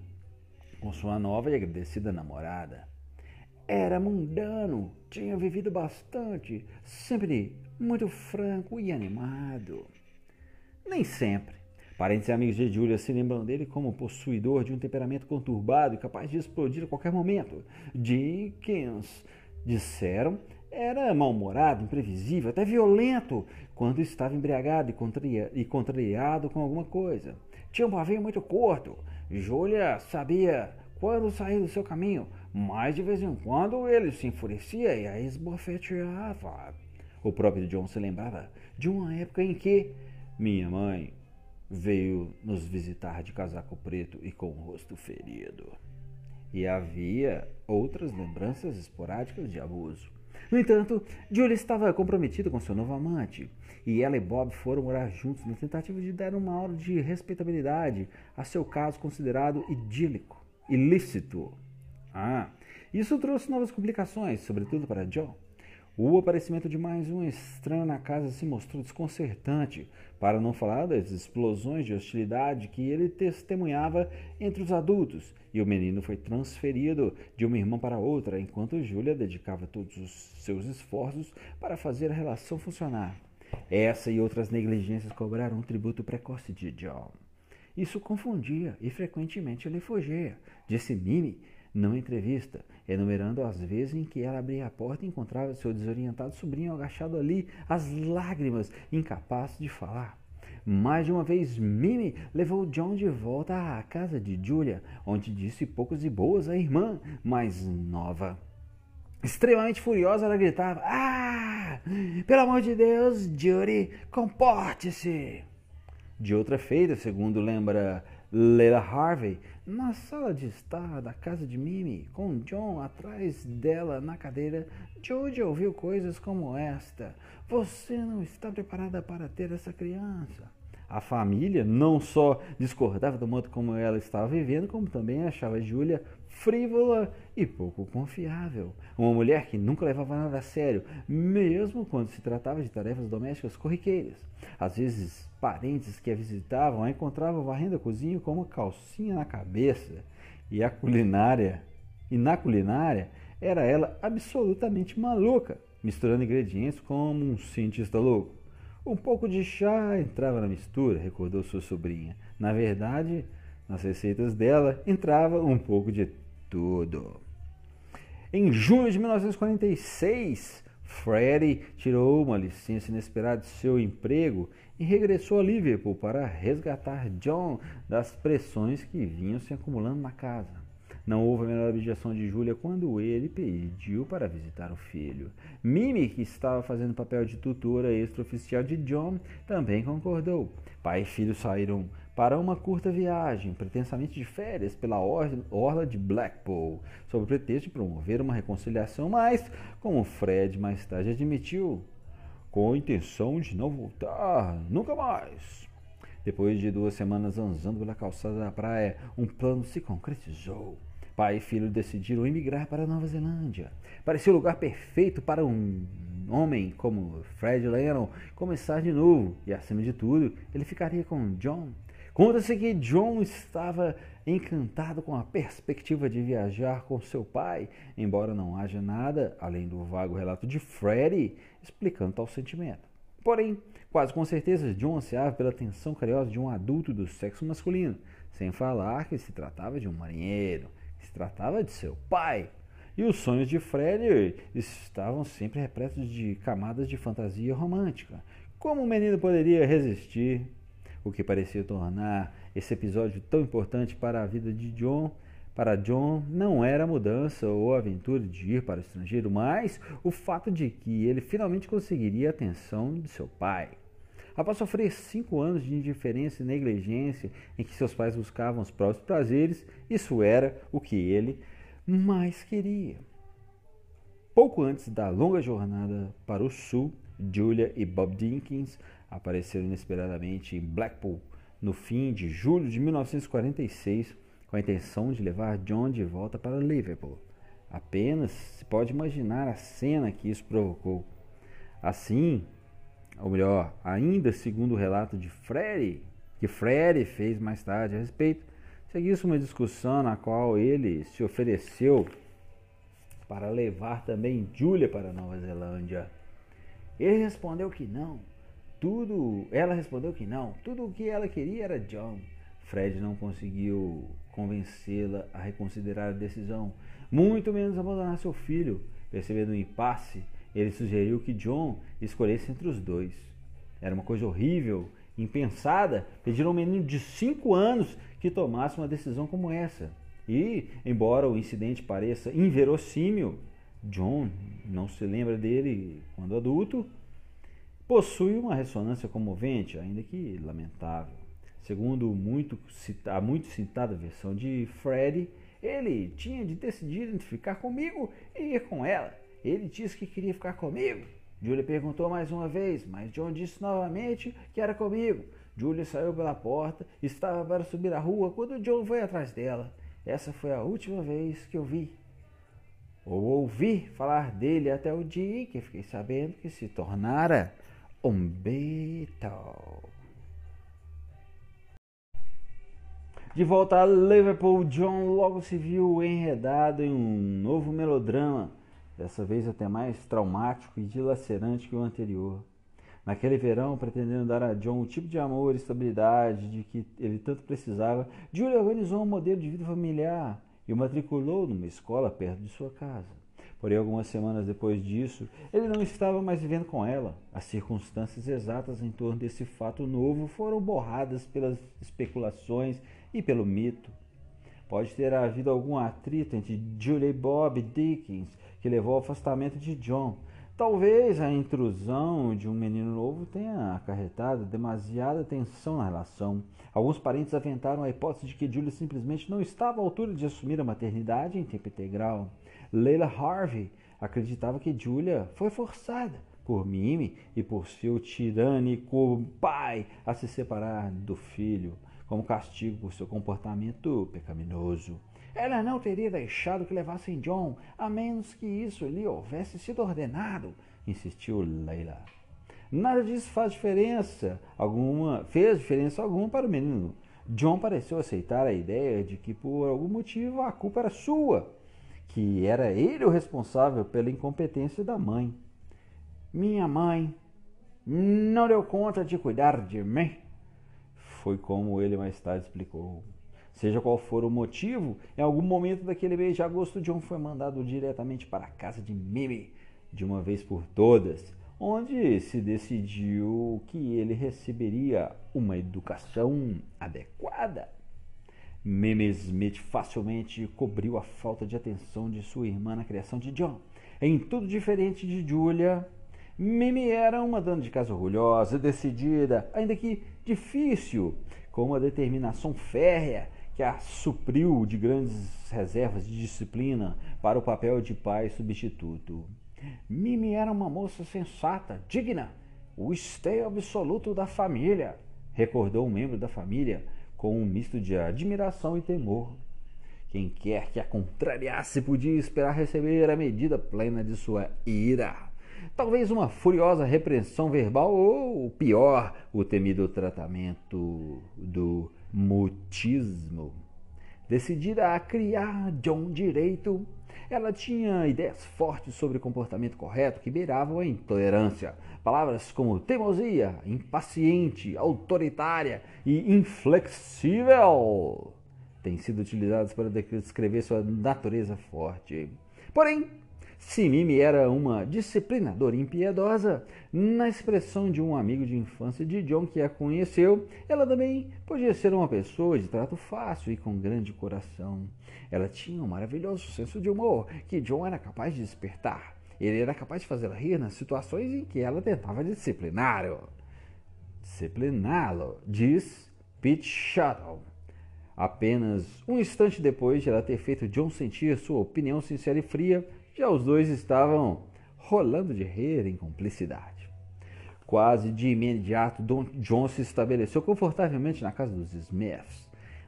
com sua nova e agradecida namorada. Era mundano, tinha vivido bastante, sempre muito franco e animado. Nem sempre. Parentes e amigos de Julia se lembram dele como possuidor de um temperamento conturbado e capaz de explodir a qualquer momento. Dickens, disseram, era mal-humorado, imprevisível, até violento quando estava embriagado e, contrariado com alguma coisa. Tinha um pavio muito curto. Julia sabia quando sair do seu caminho, mas de vez em quando ele se enfurecia e a esbofeteava. O próprio John se lembrava de uma época em que minha mãe veio nos visitar de casaco preto e com o rosto ferido. E havia outras lembranças esporádicas de abuso. No entanto, Julie estava comprometida com seu novo amante, e ela e Bob foram morar juntos na tentativa de dar uma aula de respeitabilidade a seu caso considerado idílico, ilícito. Ah, isso trouxe novas complicações, sobretudo para John. O aparecimento de mais um estranho na casa se mostrou desconcertante, para não falar das explosões de hostilidade que ele testemunhava entre os adultos, e o menino foi transferido de uma irmã para outra, enquanto Júlia dedicava todos os seus esforços para fazer a relação funcionar. Essa e outras negligências cobraram um tributo precoce de John. Isso confundia e frequentemente lhe fugia, disse Mimi numa entrevista, enumerando as vezes em que ela abria a porta e encontrava seu desorientado sobrinho agachado ali, as lágrimas, incapaz de falar. Mais de uma vez, Mimi levou John de volta à casa de Julia, onde disse poucos e boas à irmã mais nova. Extremamente furiosa, ela gritava: Ah! Pelo amor de Deus, Judy, comporte-se! De outra feita, segundo lembra Leila Harvey, na sala de estar da casa de Mimi, com John atrás dela na cadeira, Judy ouviu coisas como esta: Você não está preparada para ter essa criança. A família não só discordava do modo como ela estava vivendo, como também achava Júlia frívola e pouco confiável. Uma mulher que nunca levava nada a sério, mesmo quando se tratava de tarefas domésticas corriqueiras. Às vezes, parentes que a visitavam a encontravam varrendo a cozinha com uma calcinha na cabeça. E a culinária, e na culinária, era ela absolutamente maluca, misturando ingredientes como um cientista louco. Um pouco de chá entrava na mistura, recordou sua sobrinha. Na verdade, nas receitas dela entrava um pouco de tudo. Em junho de 1946, Freddie tirou uma licença inesperada de seu emprego e regressou a Liverpool para resgatar John das pressões que vinham se acumulando na casa. Não houve a menor objeção de Júlia quando ele pediu para visitar o filho. Mimi, que estava fazendo papel de tutora extraoficial de John, também concordou. Pai e filho saíram para uma curta viagem, pretensamente de férias, pela orla de Blackpool, sob o pretexto de promover uma reconciliação, mas, como Fred mais tarde admitiu, com a intenção de não voltar nunca mais. Depois de duas semanas zanzando pela calçada da praia, um plano se concretizou. Pai e filho decidiram emigrar para a Nova Zelândia. Parecia o lugar perfeito para um homem como Fred Lennon começar de novo e, acima de tudo, ele ficaria com John. Conta-se que John estava encantado com a perspectiva de viajar com seu pai, embora não haja nada além do vago relato de Freddie explicando tal sentimento. Porém, quase com certeza, John ansiava pela atenção carinhosa de um adulto do sexo masculino, sem falar que se tratava de um marinheiro, se tratava de seu pai. E os sonhos de Fred estavam sempre repletos de camadas de fantasia romântica. Como o menino poderia resistir? O que parecia tornar esse episódio tão importante para a vida de John para John não era a mudança ou a aventura de ir para o estrangeiro, mas o fato de que ele finalmente conseguiria a atenção de seu pai. Após sofrer cinco anos de indiferença e negligência em que seus pais buscavam os próprios prazeres, isso era o que ele mais queria. Pouco antes da longa jornada para o sul, Julia e Bob Dinkins apareceram inesperadamente em Blackpool no fim de julho de 1946 com a intenção de levar John de volta para Liverpool. Apenas se pode imaginar a cena que isso provocou. Assim, ou melhor, ainda segundo o relato de Freire, que Freire fez mais tarde a respeito, seguiu-se uma discussão na qual ele se ofereceu para levar também Julia para Nova Zelândia. Ele respondeu que não. Tudo, ela respondeu que não. Tudo o que ela queria era John. Fred não conseguiu convencê-la a reconsiderar a decisão, muito menos abandonar seu filho. Percebendo o impasse, ele sugeriu que John escolhesse entre os dois. Era uma coisa horrível, impensada, pedir a um menino de 5 anos que tomasse uma decisão como essa. E, embora o incidente pareça inverossímil, John não se lembra dele quando adulto, possui uma ressonância comovente, ainda que lamentável. Segundo muito, a muito citada versão de Freddy, ele tinha de decidir entre ficar comigo e ir com ela. Ele disse que queria ficar comigo. Julia perguntou mais uma vez, mas John disse novamente que era comigo. Julia saiu pela porta, estava para subir a rua quando John foi atrás dela. Essa foi a última vez que eu vi. Ou ouvi falar dele até o dia que fiquei sabendo que se tornara um Beatle. De volta a Liverpool, John logo se viu enredado em um novo melodrama, dessa vez até mais traumático e dilacerante que o anterior. Naquele verão, pretendendo dar a John o tipo de amor e estabilidade de que ele tanto precisava, Julia organizou um modelo de vida familiar e o matriculou numa escola perto de sua casa. Porém, algumas semanas depois disso, ele não estava mais vivendo com ela. As circunstâncias exatas em torno desse fato novo foram borradas pelas especulações e pelo mito. Pode ter havido algum atrito entre Julia e Bob Dickens que levou ao afastamento de John. Talvez a intrusão de um menino novo tenha acarretado demasiada tensão na relação. Alguns parentes aventaram a hipótese de que Julia simplesmente não estava à altura de assumir a maternidade em tempo integral. Leila Harvey acreditava que Julia foi forçada por Mimi e por seu tirânico pai a se separar do filho como castigo por seu comportamento pecaminoso. Ela não teria deixado que levassem John, a menos que isso lhe houvesse sido ordenado, insistiu Leila. Nada disso faz diferença alguma, fez diferença alguma para o menino. John pareceu aceitar a ideia de que por algum motivo a culpa era sua, que era ele o responsável pela incompetência da mãe. Minha mãe não deu conta de cuidar de mim, foi como ele mais tarde explicou. Seja qual for o motivo, em algum momento daquele mês de agosto, John foi mandado diretamente para a casa de Mimi, de uma vez por todas, onde se decidiu que ele receberia uma educação adequada. Mimi Smith facilmente cobriu a falta de atenção de sua irmã na criação de John. Em tudo diferente de Julia, Mimi era uma dona de casa orgulhosa, decidida, ainda que difícil, com uma determinação férrea que a supriu de grandes reservas de disciplina para o papel de pai substituto. Mimi era uma moça sensata, digna, o esteio absoluto da família. recordou um membro da família com um misto de admiração e temor. Quem quer que a contrariasse podia esperar receber a medida plena de sua ira. Talvez uma furiosa repreensão verbal ou, pior, o temido tratamento do mutismo. Decidida a criar John direito, ela tinha ideias fortes sobre comportamento correto que beiravam a intolerância. Palavras como teimosia, impaciente, autoritária e inflexível têm sido utilizadas para descrever sua natureza forte. Porém, se Mimi era uma disciplinadora impiedosa, na expressão de um amigo de infância de John que a conheceu, ela também podia ser uma pessoa de trato fácil e com grande coração. Ela tinha um maravilhoso senso de humor que John era capaz de despertar. Ele era capaz de fazê-la rir nas situações em que ela tentava discipliná-lo. Discipliná-lo, diz Pete Shuttle. Apenas um instante depois de ela ter feito John sentir sua opinião sincera e fria, já os dois estavam rolando de rir em cumplicidade. Quase de imediato, Don John se estabeleceu confortavelmente na casa dos Smiths,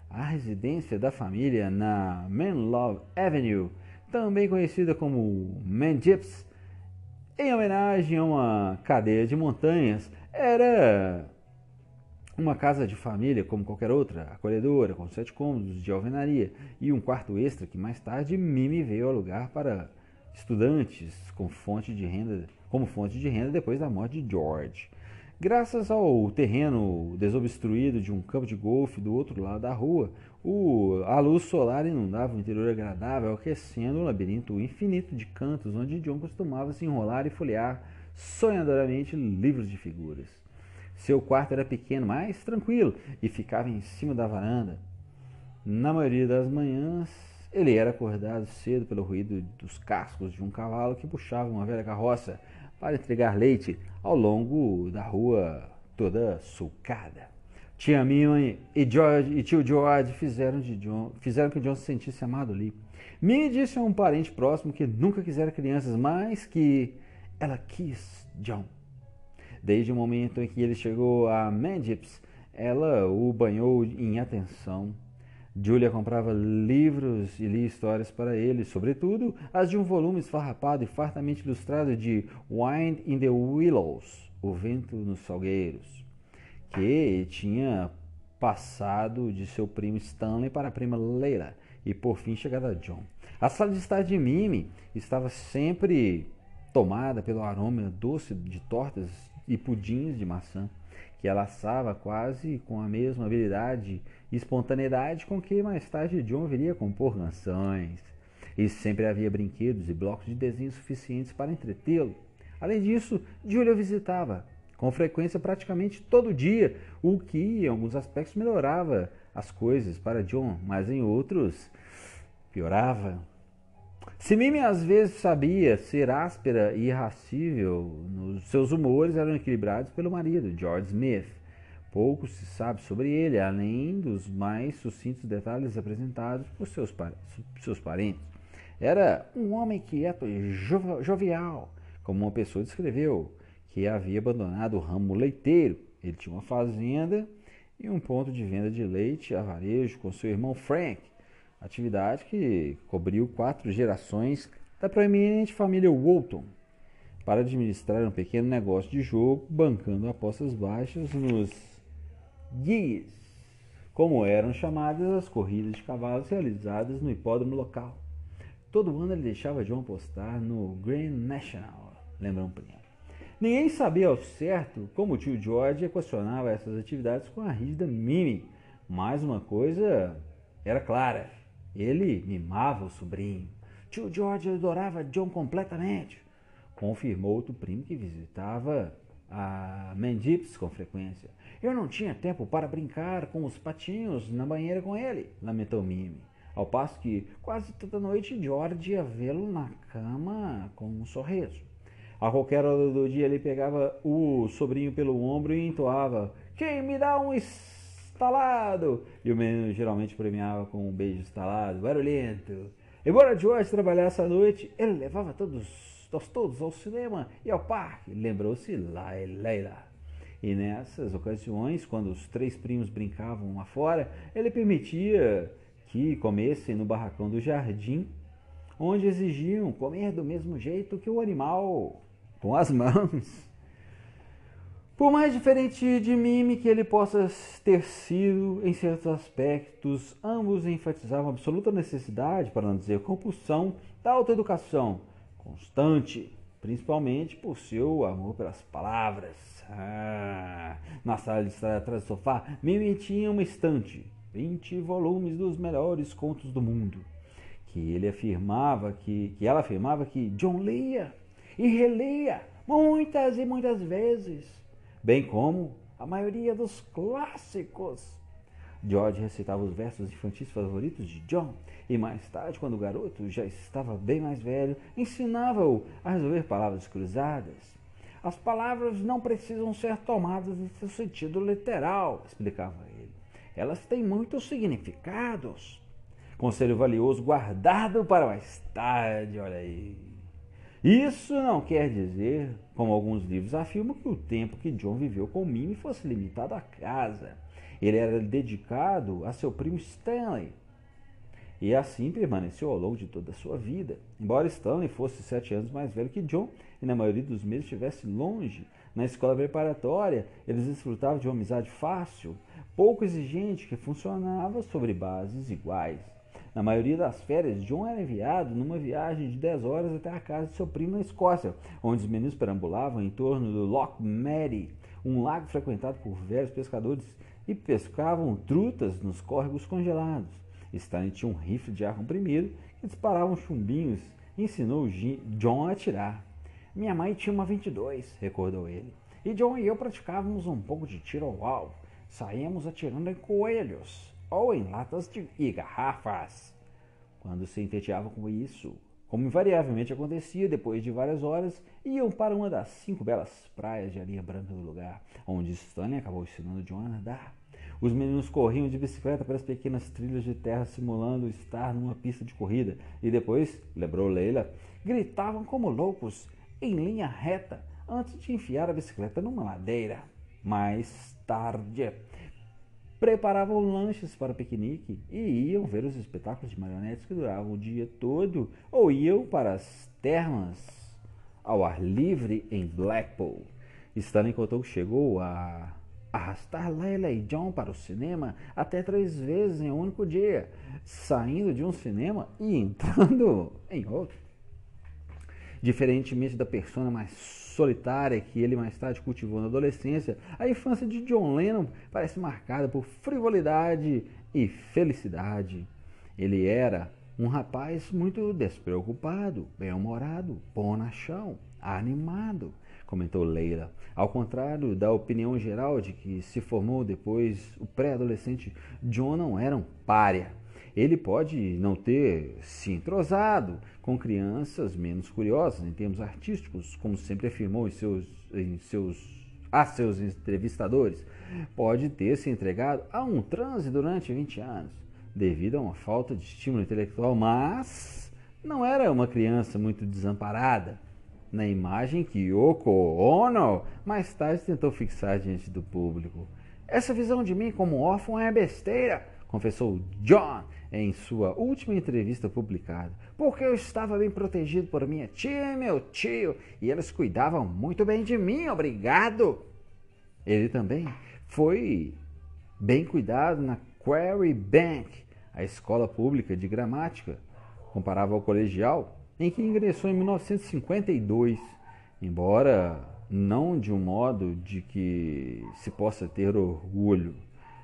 a residência da família na Manlove Avenue, também conhecida como Mandips, em homenagem a uma cadeia de montanhas, era uma casa de família como qualquer outra, acolhedora, com sete cômodos de alvenaria e um quarto extra que mais tarde Mimi veio alugar para estudantes com fonte de renda, como fonte de renda depois da morte de George. Graças ao terreno desobstruído de um campo de golfe do outro lado da rua, o, a luz solar inundava o interior agradável, aquecendo um labirinto infinito de cantos onde John costumava se enrolar e folhear sonhadoramente livros de figuras. Seu quarto era pequeno, mas tranquilo, e ficava em cima da varanda. Na maioria das manhãs, ele era acordado cedo pelo ruído dos cascos de um cavalo que puxava uma velha carroça para entregar leite ao longo da rua toda sulcada. Tia Mima e, George, e tio George fizeram, de John, fizeram que John se sentisse amado ali. Minnie disse a um parente próximo que nunca quisera crianças, mas que ela quis John. Desde o momento em que ele chegou a Mandips, ela o banhou em atenção Julia comprava livros e lia histórias para ele, sobretudo as de um volume esfarrapado e fartamente ilustrado de Wind in the Willows, O Vento nos Salgueiros, que tinha passado de seu primo Stanley para a prima Leila e por fim chegado a John. A sala de estar de Mimi estava sempre tomada pelo aroma doce de tortas e pudins de maçã que ela assava quase com a mesma habilidade espontaneidade com que mais tarde John viria compor canções. E sempre havia brinquedos e blocos de desenho suficientes para entretê-lo. Além disso, Julia visitava com frequência praticamente todo dia, o que em alguns aspectos melhorava as coisas para John, mas em outros piorava. Se Mimi às vezes sabia ser áspera e irracível, seus humores eram equilibrados pelo marido, George Smith. Pouco se sabe sobre ele, além dos mais sucintos detalhes apresentados por seus, seus parentes. Era um homem quieto e jovial, como uma pessoa descreveu, que havia abandonado o ramo leiteiro. Ele tinha uma fazenda e um ponto de venda de leite a varejo com seu irmão Frank, atividade que cobriu quatro gerações da proeminente família Walton, para administrar um pequeno negócio de jogo, bancando apostas baixas nos guias, como eram chamadas as corridas de cavalos realizadas no hipódromo local. Todo ano ele deixava John apostar no Grand National, lembra um primo. Ninguém sabia ao certo como o tio George equacionava essas atividades com a rígida Mimi, mas uma coisa era clara ele mimava o sobrinho. Tio George adorava John completamente, confirmou outro primo que visitava a Mendips com frequência. Eu não tinha tempo para brincar com os patinhos na banheira com ele, lamentou Mimi. Ao passo que quase toda noite George ia vê-lo na cama com um sorriso. A qualquer hora do dia ele pegava o sobrinho pelo ombro e entoava: Quem me dá um estalado. E o menino geralmente premiava com um beijo estalado, barulhento. Embora George trabalhasse à noite, ele levava todos, todos ao cinema e ao parque, lembrou-se Leila. E nessas ocasiões, quando os três primos brincavam lá fora, ele permitia que comessem no barracão do jardim, onde exigiam comer do mesmo jeito que o animal, com as mãos. Por mais diferente de Mime que ele possa ter sido em certos aspectos, ambos enfatizavam a absoluta necessidade, para não dizer compulsão, da autoeducação constante, principalmente por seu amor pelas palavras. Ah, na sala de estar atrás do sofá, Mimi tinha uma estante, 20 volumes dos melhores contos do mundo, que ele afirmava que, que ela afirmava que John lia e relia muitas e muitas vezes bem como a maioria dos clássicos. George recitava os versos infantis favoritos de John e mais tarde, quando o garoto já estava bem mais velho, ensinava-o a resolver palavras cruzadas. As palavras não precisam ser tomadas em seu sentido literal, explicava ele. Elas têm muitos significados. Conselho valioso guardado para mais tarde, olha aí. Isso não quer dizer, como alguns livros afirmam, que o tempo que John viveu com Mimi fosse limitado à casa. Ele era dedicado a seu primo Stanley. E assim permaneceu ao longo de toda a sua vida. Embora Stanley fosse sete anos mais velho que John e na maioria dos meses estivesse longe, na escola preparatória eles desfrutavam de uma amizade fácil, pouco exigente, que funcionava sobre bases iguais. Na maioria das férias, John era enviado numa viagem de 10 horas até a casa de seu primo na Escócia, onde os meninos perambulavam em torno do Loch Mary, um lago frequentado por velhos pescadores, e pescavam trutas nos córregos congelados. Stanley tinha um rifle de ar comprimido que disparava chumbinhos e ensinou John a atirar. Minha mãe tinha uma 22, recordou ele, e John e eu praticávamos um pouco de tiro ao alvo. Saíamos atirando em coelhos ou em latas de, e garrafas. Quando se entediavam com isso, como invariavelmente acontecia, depois de várias horas, iam para uma das cinco belas praias de areia branca do lugar, onde Stanley acabou ensinando John a nadar. Os meninos corriam de bicicleta pelas pequenas trilhas de terra, simulando estar numa pista de corrida, e depois, lembrou Leila, gritavam como loucos, em linha reta, antes de enfiar a bicicleta numa ladeira. Mais tarde, preparavam lanches para piquenique e iam ver os espetáculos de marionetes que duravam o dia todo ou iam para as termas ao ar livre em Blackpool. Stanley contou que chegou a arrastar Leila e John para o cinema até três vezes em um único dia, saindo de um cinema e entrando em outro. Diferentemente da persona mais solitária que ele mais tarde cultivou na adolescência, a infância de John Lennon parece marcada por frivolidade e felicidade. Ele era um rapaz muito despreocupado, bem-humorado, bonachão, animado, comentou Leila. Ao contrário da opinião geral de que se formou depois o pré-adolescente, John não era um pária. Ele pode não ter se entrosado com crianças menos curiosas em termos artísticos, como sempre afirmou em seus, em seus, a seus entrevistadores. Pode ter se entregado a um transe durante 20 anos, devido a uma falta de estímulo intelectual, mas não era uma criança muito desamparada. Na imagem que Yoko Ono mais tarde tentou fixar diante do público. Essa visão de mim como órfão é besteira, confessou John em sua última entrevista publicada, porque eu estava bem protegido por minha tia e meu tio, e eles cuidavam muito bem de mim, obrigado. Ele também foi bem cuidado na Quarry Bank, a escola pública de gramática, comparava ao colegial, em que ingressou em 1952, embora não de um modo de que se possa ter orgulho.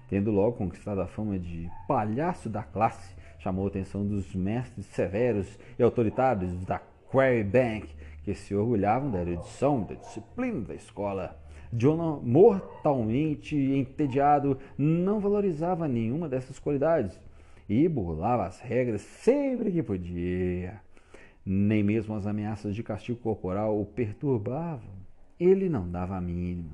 Tendo logo conquistado a fama de palhaço da classe, chamou a atenção dos mestres severos e autoritários da Quarry Bank, que se orgulhavam da erudição, da disciplina da escola. Jonah, mortalmente entediado, não valorizava nenhuma dessas qualidades e burlava as regras sempre que podia. Nem mesmo as ameaças de castigo corporal o perturbavam. Ele não dava a mínima.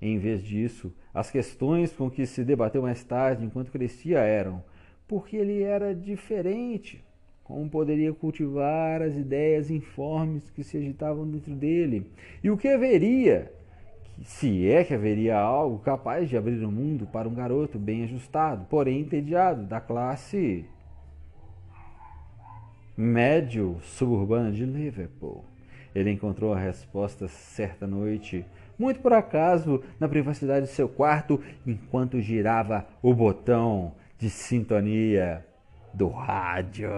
Em vez disso, as questões com que se debateu mais tarde, enquanto crescia, eram porque ele era diferente, como poderia cultivar as ideias informes que se agitavam dentro dele, e o que haveria se é que haveria algo capaz de abrir o mundo para um garoto bem ajustado, porém entediado, da classe médio suburbana de Liverpool. Ele encontrou a resposta certa noite, muito por acaso, na privacidade de seu quarto, enquanto girava o botão de sintonia do rádio.